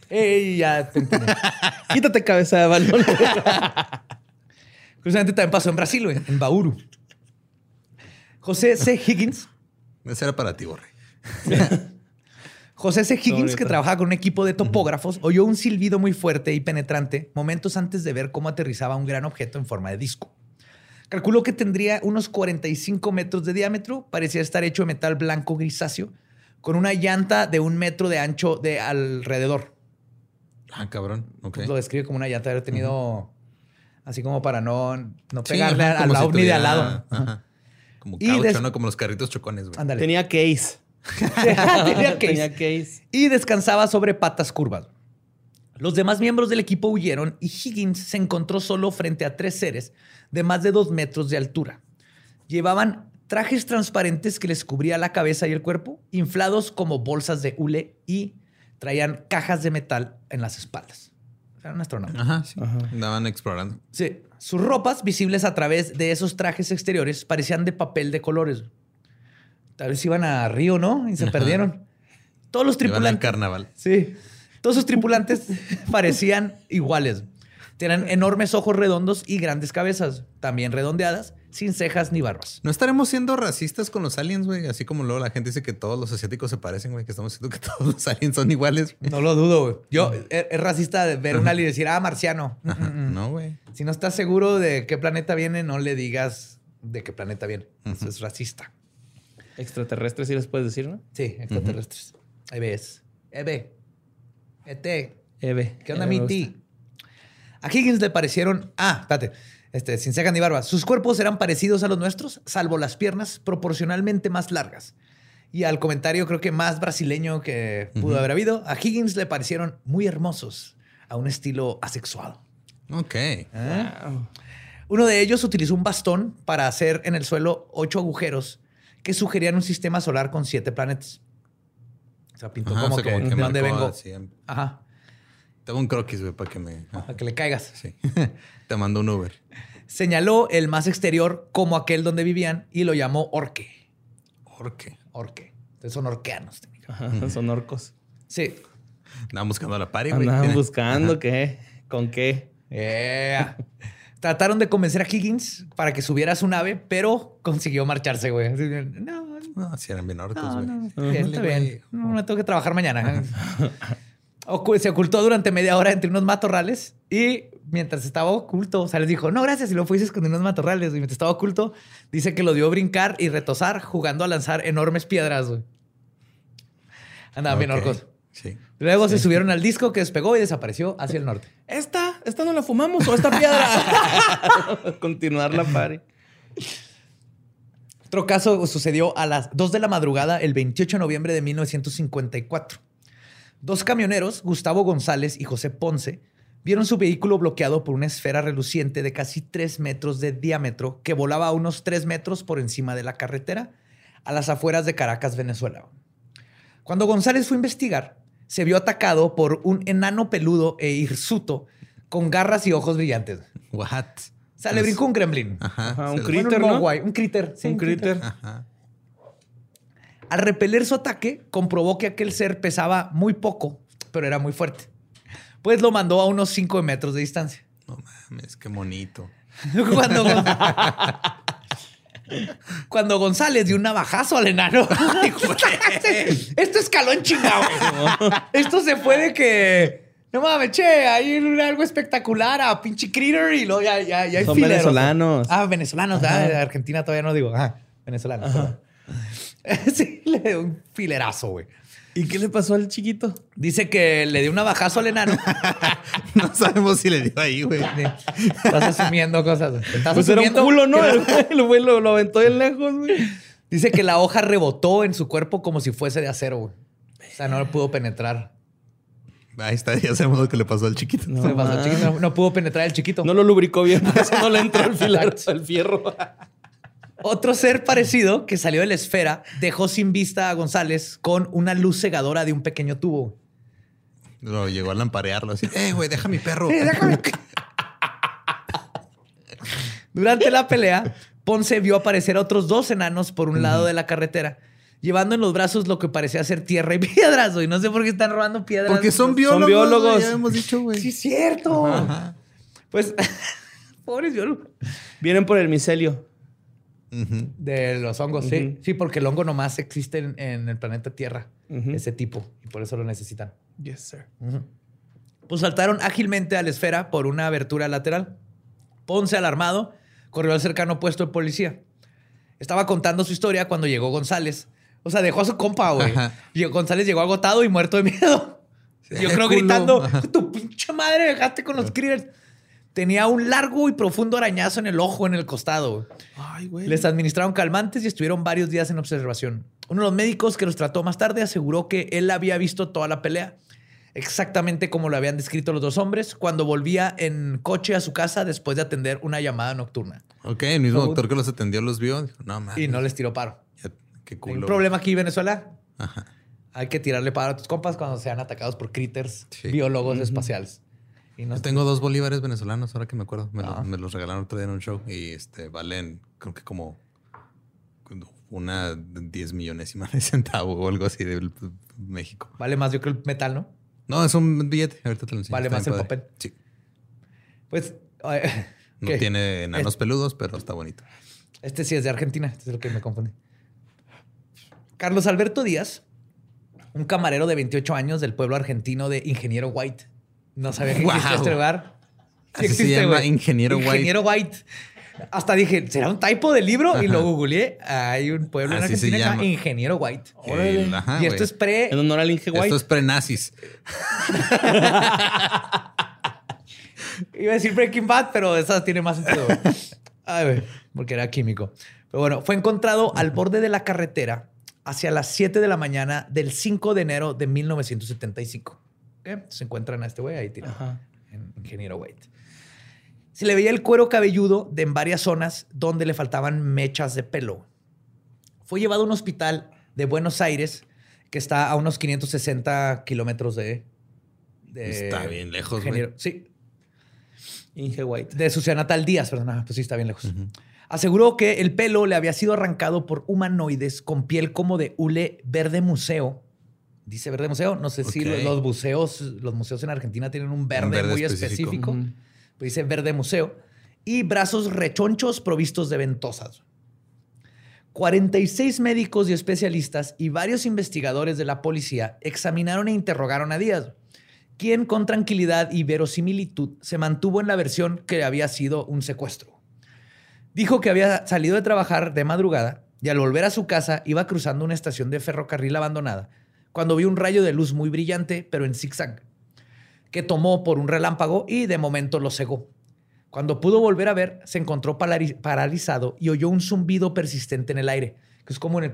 ¡Ey! Ya te. Quítate cabeza de balón. Curiosamente también pasó en Brasil, güey, en Bauru. José C. Higgins. ese era para ti, Borre. José C. Higgins, que trabajaba con un equipo de topógrafos, oyó un silbido muy fuerte y penetrante momentos antes de ver cómo aterrizaba un gran objeto en forma de disco. Calculó que tendría unos 45 metros de diámetro, parecía estar hecho de metal blanco grisáceo, con una llanta de un metro de ancho de alrededor. Ah, cabrón. Ok. Lo describe como una llanta de haber tenido, así como para no, no Sí, pegarle ajá, al si ovni de al lado. ajá. Como Y caucho, ¿no? Como los carritos chocones, güey. Ándale. Tenía case. Tenía case. Tenía case. y descansaba sobre patas curvas. Los demás miembros del equipo huyeron y Higgins se encontró solo frente a tres seres de más de dos metros de altura. Llevaban trajes transparentes que les cubría la cabeza y el cuerpo, inflados como bolsas de hule y traían cajas de metal en las espaldas. Eran astronautas. Ajá, sí. Ajá. Andaban explorando. Sí. Sus ropas, visibles a través de esos trajes exteriores, parecían de papel de colores. Tal vez iban a Río, ¿no? Y se Ajá. perdieron. Todos los Iban al tripulantes. carnaval. Sí. Todos sus tripulantes parecían iguales. Tenían enormes ojos redondos y grandes cabezas, también redondeadas, sin cejas ni barbas. No estaremos siendo racistas con los aliens, güey. Así como luego la gente dice que todos los asiáticos se parecen, güey. Que estamos diciendo que todos los aliens son iguales. No lo dudo, güey. Yo, es, es racista de ver un alien y decir, ah, marciano. Mm, Ajá. mm, mm. No, güey. Si no estás seguro de qué planeta viene, no le digas de qué planeta viene. Eso es racista. Extraterrestres, sí les puedes decir, ¿no? Sí, extraterrestres. Ves. Eve. Ete. Eve. ¿Qué onda, mi. A Higgins le parecieron. Ah, espérate. Este, sin cejas ni barba. Sus cuerpos eran parecidos a los nuestros, salvo las piernas proporcionalmente más largas. Y al comentario, creo que más brasileño que pudo haber habido, a Higgins le parecieron muy hermosos, a un estilo asexuado. Ok. ¿Eh? Wow. Uno de ellos utilizó un bastón para hacer en el suelo ocho agujeros que sugerían un sistema solar con siete planetas. O sea, pintó Ajá, como o sea, que, como que de dónde vengo. Ajá. Te hago un croquis, güey, para que me... Para que le caigas. Sí. Te mando un Uber. Señaló el más exterior como aquel donde vivían y lo llamó Orque. ¿Por qué? Orque. Entonces son orqueanos. técnicamente. Ajá, son orcos. Sí. Andaban buscando a la pari, güey. Andaban buscando qué. ¿Con qué? Yeah. Trataron de convencer a Higgins para que subiera a su nave, pero consiguió marcharse, güey. No, No, si eran bien orcos, no, güey. no, está Ajá. bien, está bien. No, no tengo que trabajar mañana. Se ocultó durante media hora entre unos matorrales y mientras estaba oculto, o sea, les dijo, no, gracias, y lo fuiste con unos matorrales. Y mientras estaba oculto, dice que lo dio brincar y retosar jugando a lanzar enormes piedras, güey. Andaban bien orcos. Sí. Luego se subieron al disco que despegó y desapareció hacia el norte. ¿Esta? ¿Esta no la fumamos o esta piedra? Continuar la pari. Otro caso sucedió a las 2 de la madrugada el 28 de noviembre de 1954. Dos camioneros, Gustavo González y José Ponce, vieron su vehículo bloqueado por una esfera reluciente de casi 3 metros de diámetro que volaba a unos 3 metros por encima de la carretera a las afueras de Caracas, Venezuela. Cuando González fue a investigar, se vio atacado por un enano peludo e hirsuto con garras y ojos brillantes. What? O sea, le brincó un gremlin. Ajá. Ajá, un critter, Bueno, ¿no? un critter. sí, Un critter. Ajá. Al repeler su ataque, comprobó que aquel ser pesaba muy poco, pero era muy fuerte. Pues lo mandó a unos 5 metros de distancia. No mames, qué bonito. Cuando, Gon- Cuando González dio un navajazo al enano. dijo, Esto escaló en chingado. Esto se fue de que. No mames, che, hay algo espectacular a pinche critter y luego ya, ya, ya hay Son fileros. venezolanos. Ah, venezolanos, ah, de Argentina todavía no digo. Ah, venezolanos. sí, le dio un filerazo, güey. ¿Y qué le pasó al chiquito? Dice que le dio un navajazo al enano. No sabemos si le dio ahí, güey. Estás asumiendo cosas. Estás Pues era un culo, ¿no? que- El güey, lo, lo aventó bien lejos, güey. Dice que la hoja rebotó en su cuerpo como si fuese de acero, güey. O sea, no lo pudo penetrar. Ahí está, ya sabemos lo que le pasó al chiquito. No. Le pasó al chiquito. No, no pudo penetrar el chiquito. No lo lubricó bien, por eso no le entró el, filar, el fierro. Otro ser parecido que salió de la esfera dejó sin vista a González con una luz cegadora de un pequeño tubo. Lo llegó a lamparearlo así. Eh, güey, deja mi perro. Durante la pelea, Ponce vio aparecer a otros dos enanos por un lado de la carretera, llevando en los brazos lo que parecía ser tierra y piedras, güey. No sé por qué están robando piedras. Porque son biólogos. biólogos. güey, Ya hemos dicho, güey. Sí, es cierto. Ajá. Pues, pobres biólogos. Vienen por el micelio. De los hongos, sí. Sí, porque el hongo nomás existe en, en el planeta Tierra, ese tipo, y por eso lo necesitan. Yes, sir. Pues saltaron ágilmente a la esfera por una abertura lateral. Ponce, alarmado, corrió al cercano puesto de policía. Estaba contando su historia cuando llegó González. O sea, dejó a su compa, güey. González llegó agotado y muerto de miedo. Yo creo culo. gritando, Ajá. tu pinche madre dejaste con los critters. Tenía un largo y profundo arañazo en el ojo, en el costado. Ay, güey. Les administraron calmantes y estuvieron varios días en observación. Uno de los médicos que los trató más tarde aseguró que él había visto toda la pelea, exactamente como lo habían descrito los dos hombres, cuando volvía en coche a su casa después de atender una llamada nocturna. Ok, el mismo doctor que los atendió los vio. Dijo, no, mames. Y no les tiró paro. Ya, qué Hay culo. un problema aquí, Venezuela. Ajá. Hay que tirarle paro a tus compas cuando sean atacados por critters, Sí. biólogos espaciales. Y no Yo tengo dos bolívares venezolanos, ahora que me acuerdo. Me, lo- Ah. me los regalaron otro día en un show y este valen, creo que como una 10 millones y más de centavo o algo así de México. Vale más, yo creo, el metal, ¿no? No, es un billete. Ahorita te lo enseño. Vale Está más el papel. Sí. Pues, eh, No ¿qué? tiene enanos peludos, pero está bonito. Este sí es de Argentina, este es lo que me confunde. Carlos Alberto Díaz, un camarero de 28 años del pueblo argentino de Ingeniero White. No sabía que existía Wow. este lugar. Sí Así se llama. Ingeniero White. Ingeniero White. Hasta dije, ¿será un typo del libro? Y lo googleé. Hay un pueblo en Así Argentina que se llama. Ingeniero White. El- ajá, y esto es pre... En honor al Inge White. Esto es pre-nazis. Iba a decir Breaking Bad, pero esa tiene más sentido. Ay, porque era químico. Pero bueno, fue encontrado al borde de la carretera hacia las 7 de la mañana del 5 de enero de 1975. Se encuentran a este güey ahí tirado. Ajá. en Ingeniero White. Se le veía el cuero cabelludo de en varias zonas donde le faltaban mechas de pelo. Fue llevado a un hospital de Buenos Aires que está a unos 560 kilómetros de, de Está bien lejos, güey. Ingeniero- Sí, Inge White. de su ciudad natal Díaz, perdón. Ah, Pues sí, está bien lejos. Aseguró que el pelo le había sido arrancado por humanoides con piel como de hule verde museo. Dice verde museo. No sé si los, los museos, los museos en Argentina tienen un verde, verde muy específico. específico. Pero dice verde museo. Y brazos rechonchos provistos de ventosas. 46 médicos y especialistas y varios investigadores de la policía examinaron e interrogaron a Díaz, quien con tranquilidad y verosimilitud se mantuvo en la versión que había sido un secuestro. Dijo que había salido de trabajar de madrugada y al volver a su casa iba cruzando una estación de ferrocarril abandonada cuando vio un rayo de luz muy brillante, pero en zigzag, que tomó por un relámpago y de momento lo cegó. Cuando pudo volver a ver, se encontró paralizado y oyó un zumbido persistente en el aire, que es como en el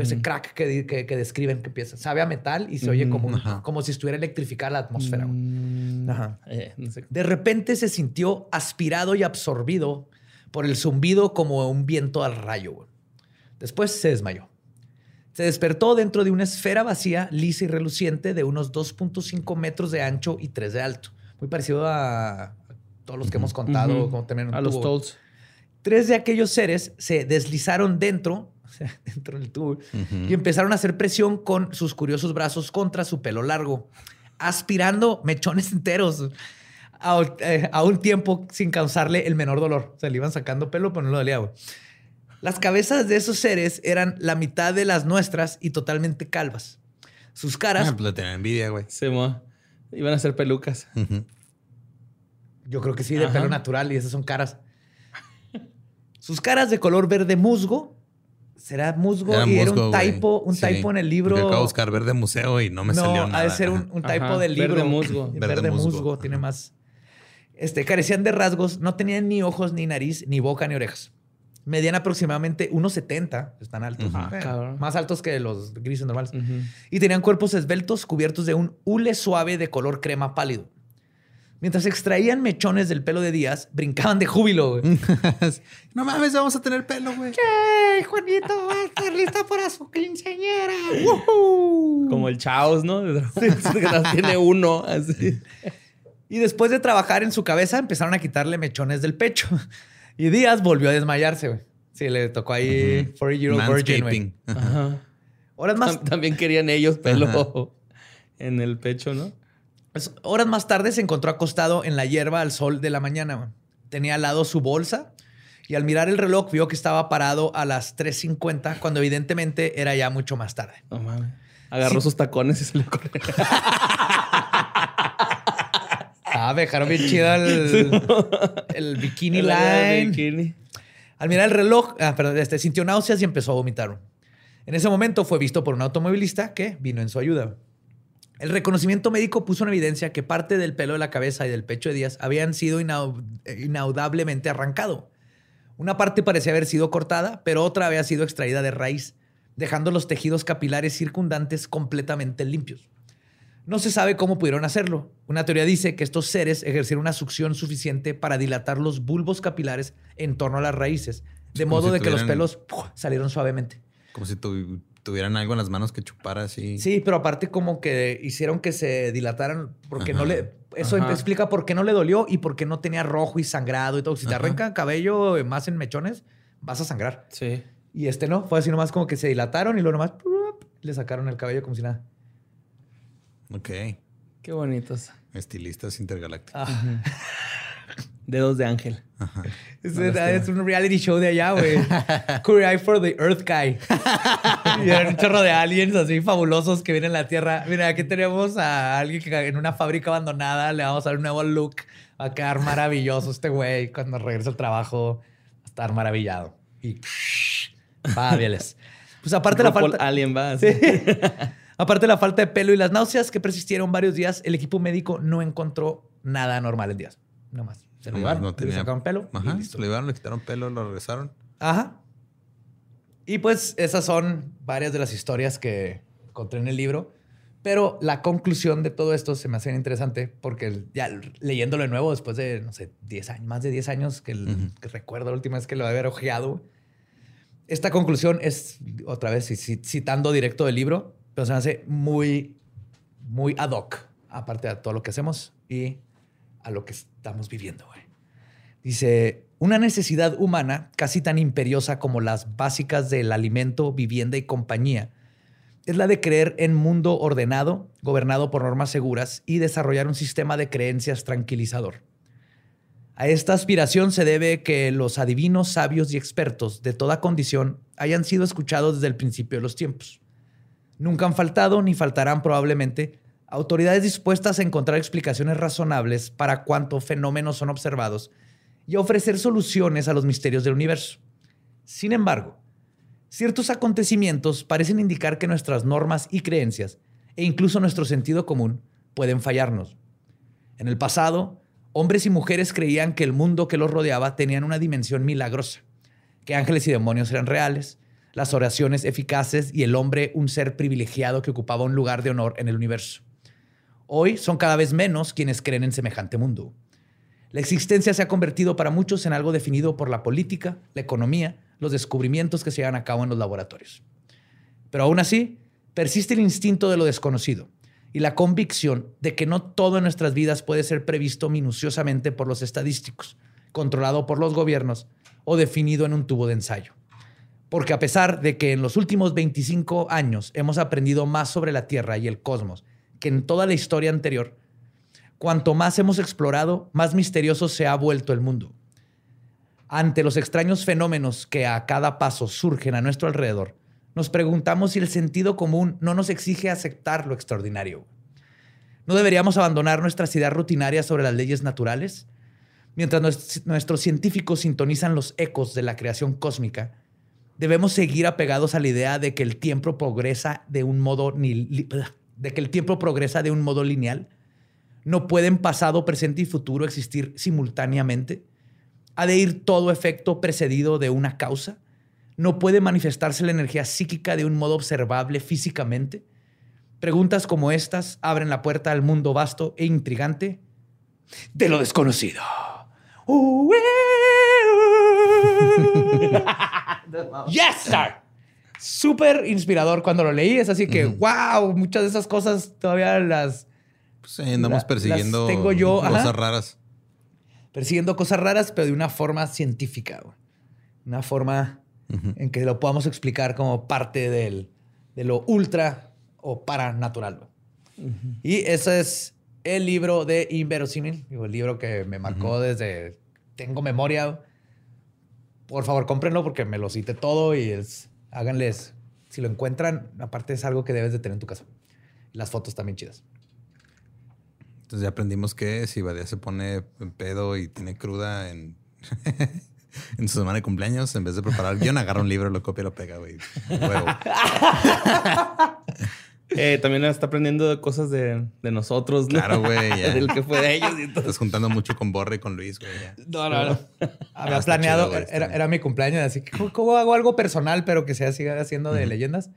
ese crack que, que- que describen que empieza. Sabe a metal y se oye como, como si estuviera electrificada la atmósfera. Mm, Ajá. eh, no sé. De repente se sintió aspirado y absorbido por el zumbido como un viento al rayo. Después se desmayó. Se despertó dentro de una esfera vacía, lisa y reluciente de unos 2.5 metros de ancho y 3 de alto. Muy parecido a todos los que hemos contado. Como también un A los. Tolls. Tres de aquellos seres se deslizaron dentro, o sea, dentro del tubo, y empezaron a hacer presión con sus curiosos brazos contra su pelo largo, aspirando mechones enteros a, eh, a un tiempo sin causarle el menor dolor. O sea, le iban sacando pelo, pero no le dolía. güey. Las cabezas de esos seres eran la mitad de las nuestras y totalmente calvas. Sus caras, Ah, pues envidia, güey. Se mo- Iban a ser pelucas. Yo creo que sí, de Ajá. pelo natural, y esas son caras. Sus caras de color verde musgo. ¿Será musgo? Era y era musgo, un güey. typo, un Sí. typo en el libro. Acabo de buscar verde museo y no me no, salió ha nada. de ser un, un typo Ajá, del libro. verde musgo. Verde, Verde musgo, musgo. tiene más. Este, carecían de rasgos, no tenían ni ojos, ni nariz, ni boca, ni orejas. Medían aproximadamente 1,70, están altos. Eh, cabrón. más altos que los grises normales. Ujú. Y tenían cuerpos esbeltos cubiertos de un hule suave de color crema pálido. Mientras extraían mechones del pelo de Díaz, brincaban de júbilo. güey. no mames, vamos a tener pelo, güey. ¡Ey, Juanito va a estar lista para su quinceañera! ¡Woohoo! Como el Chaos, ¿no? Tiene uno. Así. Y después de trabajar en su cabeza, empezaron a quitarle mechones del pecho. Y Díaz volvió a desmayarse, güey. Sí, le tocó ahí 40 Year Old Virgin, güey. Manscaping. Ajá. Horas más, Tam- También querían ellos pelo en el pecho, ¿no? pues, horas más tarde se encontró acostado en la hierba al sol de la mañana. güey. Tenía al lado su bolsa y al mirar el reloj vio que estaba parado a las 3.50 cuando evidentemente era ya mucho más tarde. No mames. Agarró sus tacones y se le corrió. Ah, me dejaron bien chido el, el bikini El line. bikini. Al mirar el reloj, ah, perdón, este, sintió náuseas y empezó a vomitar. En ese momento fue visto por un automovilista que vino en su ayuda. El reconocimiento médico puso en evidencia que parte del pelo de la cabeza y del pecho de Díaz habían sido inau- inaudablemente arrancado. Una parte parecía haber sido cortada, pero otra había sido extraída de raíz, dejando los tejidos capilares circundantes completamente limpios. No se sabe cómo pudieron hacerlo. Una teoría dice que estos seres ejercieron una succión suficiente para dilatar los bulbos capilares en torno a las raíces, de como modo si de que los pelos ¡puf! salieron suavemente. Como si tu- tuvieran algo en las manos que chupara así. Sí, pero aparte como que hicieron que se dilataran porque no le... Eso Ajá. explica por qué no le dolió y por qué no tenía rojo y sangrado y todo. Si te Ajá. arrancan cabello más en mechones, vas a sangrar. Sí. Y este no, fue así nomás como que se dilataron y luego nomás le sacaron el cabello como si nada. Ok. Qué bonitos. Estilistas intergalácticos. Ah. Dedos de ángel. Es, es un reality show de allá, güey. Eye for the Earth Guy. y eran un chorro de aliens así fabulosos que vienen a la Tierra. Mira, aquí tenemos a alguien que en una fábrica abandonada le vamos a dar un nuevo look. Va a quedar maravilloso este güey. Cuando regrese al trabajo, va a estar maravillado. Y fabulous. Pues aparte la falta... Alien va. así. Aparte de la falta de pelo y las náuseas que persistieron varios días, el equipo médico no encontró nada normal en días. No más. Se lo llevaron, no le sacaron pelo. y Ajá. listo. Se lo llevaron, le quitaron pelo, lo regresaron. Ajá. Y pues esas son varias de las historias que encontré en el libro. Pero la conclusión de todo esto se me hace interesante porque ya leyéndolo de nuevo después de, no sé, 10 años, más de 10 años que, el- Ujú. que recuerdo la última vez que lo había ojeado. Esta conclusión es, otra vez, ci- citando directo del libro, pero se me hace muy, muy ad hoc, aparte de todo lo que hacemos y a lo que estamos viviendo. Dice, una necesidad humana casi tan imperiosa como las básicas del alimento, vivienda y compañía es la de creer en mundo ordenado, gobernado por normas seguras y desarrollar un sistema de creencias tranquilizador. A esta aspiración se debe que los adivinos, sabios y expertos de toda condición hayan sido escuchados desde el principio de los tiempos. Nunca han faltado ni faltarán probablemente autoridades dispuestas a encontrar explicaciones razonables para cuántos fenómenos son observados y a ofrecer soluciones a los misterios del universo. Sin embargo, ciertos acontecimientos parecen indicar que nuestras normas y creencias, e incluso nuestro sentido común, pueden fallarnos. En el pasado, hombres y mujeres creían que el mundo que los rodeaba tenía una dimensión milagrosa, que ángeles y demonios eran reales, las oraciones eficaces y el hombre un ser privilegiado que ocupaba un lugar de honor en el universo. Hoy son cada vez menos quienes creen en semejante mundo. La existencia se ha convertido para muchos en algo definido por la política, la economía, los descubrimientos que se llevan a cabo en los laboratorios. Pero aún así, persiste el instinto de lo desconocido y la convicción de que no todo en nuestras vidas puede ser previsto minuciosamente por los estadísticos, controlado por los gobiernos o definido en un tubo de ensayo. Porque a pesar de que en los últimos 25 años hemos aprendido más sobre la Tierra y el cosmos que en toda la historia anterior, cuanto más hemos explorado, más misterioso se ha vuelto el mundo. Ante los extraños fenómenos que a cada paso surgen a nuestro alrededor, nos preguntamos si el sentido común no nos exige aceptar lo extraordinario. ¿No deberíamos abandonar nuestras ideas rutinarias sobre las leyes naturales? Mientras nuestros científicos sintonizan los ecos de la creación cósmica, debemos seguir apegados a la idea de que el tiempo progresa de un modo de que el tiempo progresa de un modo lineal. No pueden pasado, presente y futuro existir simultáneamente. Ha de ir todo efecto precedido de una causa no puede manifestarse la energía psíquica de un modo observable físicamente. Preguntas como estas abren la puerta al mundo vasto e intrigante de lo desconocido. yes, sir. Súper inspirador cuando lo leí. Es así que, wow, muchas de esas cosas todavía las... Pues andamos persiguiendo tengo yo, cosas raras. Persiguiendo cosas raras, pero de una forma científica. Una forma en que lo podamos explicar como parte del, de lo ultra o paranatural. Y ese es el libro de Inverosímil, el libro que me marcó desde tengo memoria. Por favor, cómprenlo porque me lo cite todo y es, háganles, si lo encuentran, aparte es algo que debes de tener en tu casa. Las fotos también chidas. Entonces ya aprendimos que si Badía se pone en pedo y tiene cruda en en su semana de cumpleaños, en vez de preparar guion, agarra un libro, lo copia y lo pega, güey. Eh, también está aprendiendo cosas de, nosotros, ¿no? Claro, güey. Del que fue de ellos. Y Estás juntando mucho con Borre y con Luis, güey. No, no, no. Había ah, planeado, era, mi cumpleaños, así que ¿cómo, hago algo personal, pero que sea siga haciendo de leyendas?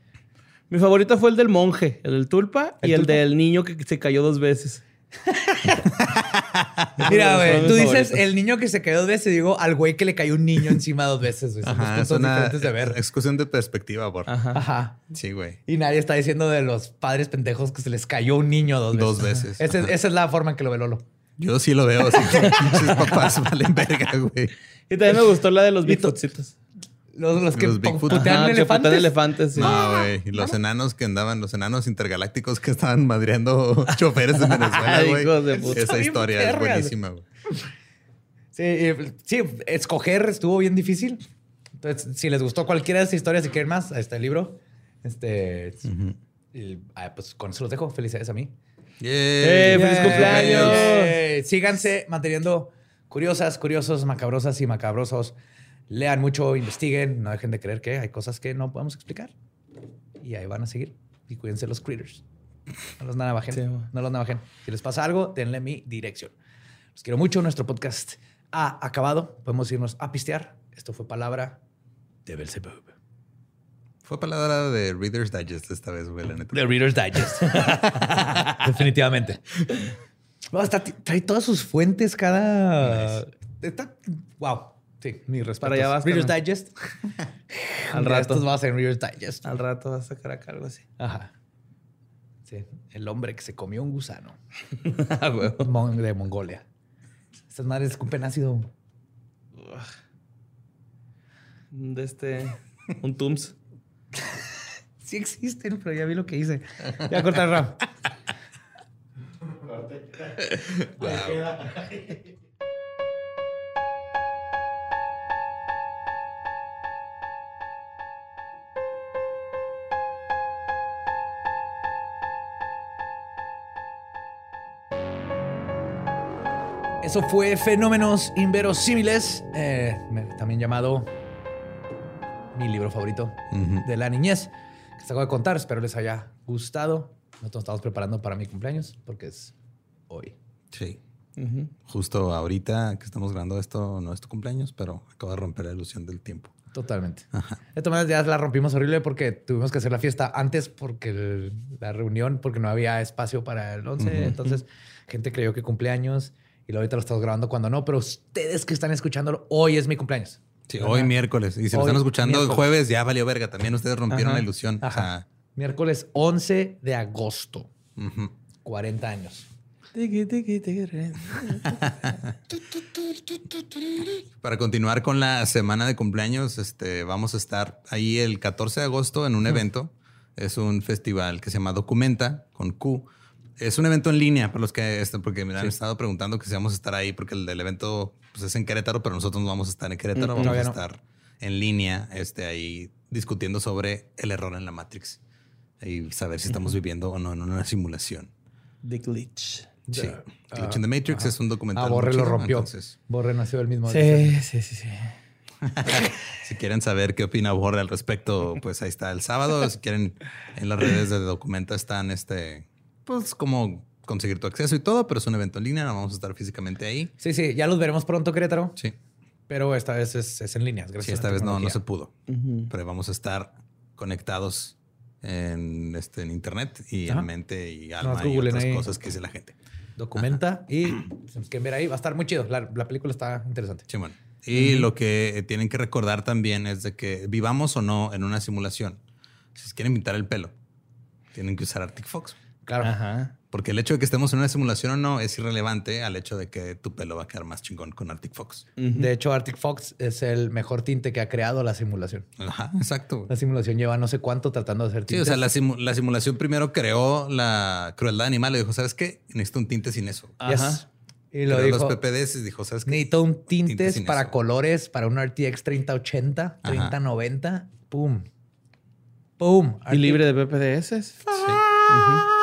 Mi favorito fue el del monje, el del tulpa y el del niño que se cayó dos veces. Mira, güey, tú dices el niño que se quedó dos veces, digo al güey que le cayó un niño encima dos veces, güey. Ajá, es una de ver. Exclusión de perspectiva, por. Ajá. Sí, güey. Y nadie está diciendo de los padres pendejos que se les cayó un niño dos veces. Dos veces. esa es la forma en que lo ve Lolo. Yo sí lo veo, así que muchos papás valen verga, güey. Y también me gustó la de los Bigfootsitos. Los, que putean elefantes. elefantes No, güey. Y los enanos que andaban, los enanos intergalácticos que estaban madreando choferes de Venezuela, güey. Esa historia es buenísima, güey. Sí, sí, escoger estuvo bien difícil. Entonces, si les gustó cualquiera de esas historias, si quieren más, ahí está el libro. Este, ah, pues con eso los dejo. Felicidades a mí. ¡Eh, ¡Feliz cumpleaños! síganse manteniendo curiosas, curiosos, macabrosas y macabrosos lean mucho, investiguen, no dejen de creer que hay cosas que no podemos explicar. Y ahí van a seguir. Y cuídense los critters. No los navajen. no los navajen. Si les pasa algo, denle mi dirección. Los quiero mucho. Nuestro podcast ha acabado. Podemos irnos a pistear. Esto fue palabra de Belzebub. Fue palabra de Reader's Digest esta vez, güey, De Reader's Digest. Definitivamente. trae todas sus fuentes cada... Está... Wow. Sí, mi respeto. Para allá vas. Reader's Digest. Al rato. Estos va a ser Reader's Digest. Al rato vas a sacar acá algo así. Ajá. Sí. El hombre que se comió un gusano. de Mongolia. Estas madres escupen ácido. De este. Un Tums. sí existen, pero ya vi lo que hice. Voy a cortar Ram. wow. Eso fue Fenómenos Inverosímiles, eh, también llamado mi libro favorito de la niñez, que se acabo de contar. Espero les haya gustado. Nosotros estamos preparando para mi cumpleaños porque es hoy. Sí. Justo ahorita que estamos grabando esto, no es tu cumpleaños, pero acabo de romper la ilusión del tiempo. Totalmente. De todas maneras, ya la rompimos horrible porque tuvimos que hacer la fiesta antes porque la reunión, porque no había espacio para el 11. Entonces, gente creyó que cumpleaños y ahorita lo estamos grabando cuando no, pero ustedes que están escuchándolo, hoy es mi cumpleaños. Sí, hoy miércoles. Y si lo están escuchando el jueves, ya valió verga. También ustedes rompieron Ajá. la ilusión. O Ajá. sea, Miércoles 11 de agosto. ujú. 40 años. Para continuar con la semana de cumpleaños, este, vamos a estar ahí el 14 de agosto en un evento. Es un festival que se llama Documenta con Q. Es un evento en línea para los que este, porque me han estado preguntando que si vamos a estar ahí porque el del evento pues, es en Querétaro, pero nosotros no vamos a estar en Querétaro, vamos todavía a no. estar en línea, este, ahí discutiendo sobre el error en la Matrix y saber si estamos viviendo o no en una simulación. The glitch. Sí. Glitch in the Matrix es un documental. Ah, Borre lo rompió. Entonces, Borre nació el mismo día. Sí, sí, sí, sí. Si quieren saber qué opina Borre al respecto, pues ahí está el sábado. Si quieren, en las redes de Documenta están este, pues como conseguir tu acceso y todo, pero es un evento en línea, no vamos a estar físicamente ahí. Sí, sí, ya los veremos pronto, Querétaro. Sí, Pero esta vez es, es en línea. Gracias sí a esta la vez no, no se pudo, pero vamos a estar conectados en, este, en internet y Ajá. en mente y No, alma y googlen otras ahí. cosas que dice la gente. Documenta y si nos quieren ver ahí, va a estar muy chido. La, la película está interesante. Simón. Y lo que tienen que recordar también es de que vivamos o no en una simulación. Si se quieren pintar el pelo, tienen que usar Arctic Fox. Claro. Ajá. Porque el hecho de que estemos en una simulación o no es irrelevante al hecho de que tu pelo va a quedar más chingón con Arctic Fox. De hecho, Arctic Fox es el mejor tinte que ha creado la simulación. Ajá, exacto. La simulación lleva no sé cuánto tratando de hacer Sí, tintes. o sea, la, simu- la simulación primero creó la crueldad animal y dijo, ¿sabes qué? Necesito un tinte sin eso. Yes. Ajá. Y lo dijo. los PPDs y dijo, ¿sabes qué? Necesito un Tinte tintes para eso. colores, para un RTX 3080, Ajá. 3090. Pum. Pum. Y libre de PPDS. Sí. Luego-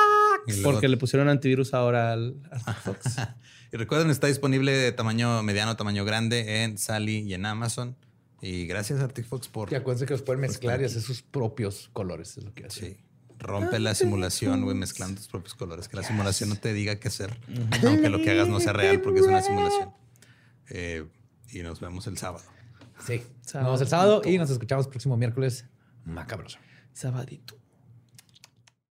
Porque le pusieron antivirus ahora al Fox. Y recuerden, está disponible de tamaño mediano, tamaño grande en Sally y en Amazon. Y gracias Arctic Fox por... Y acuérdense que los pueden mezclar y hacer sus propios colores. Es lo que hace. Sí. Rompe la simulación, güey, mezclando tus propios colores. Que la simulación no te diga qué hacer, aunque lo que hagas no sea real porque es una simulación. Eh, y nos vemos el sábado. Sí. Nos Sábado. vemos el sábado y nos escuchamos el próximo miércoles. Macabroso. Sabadito.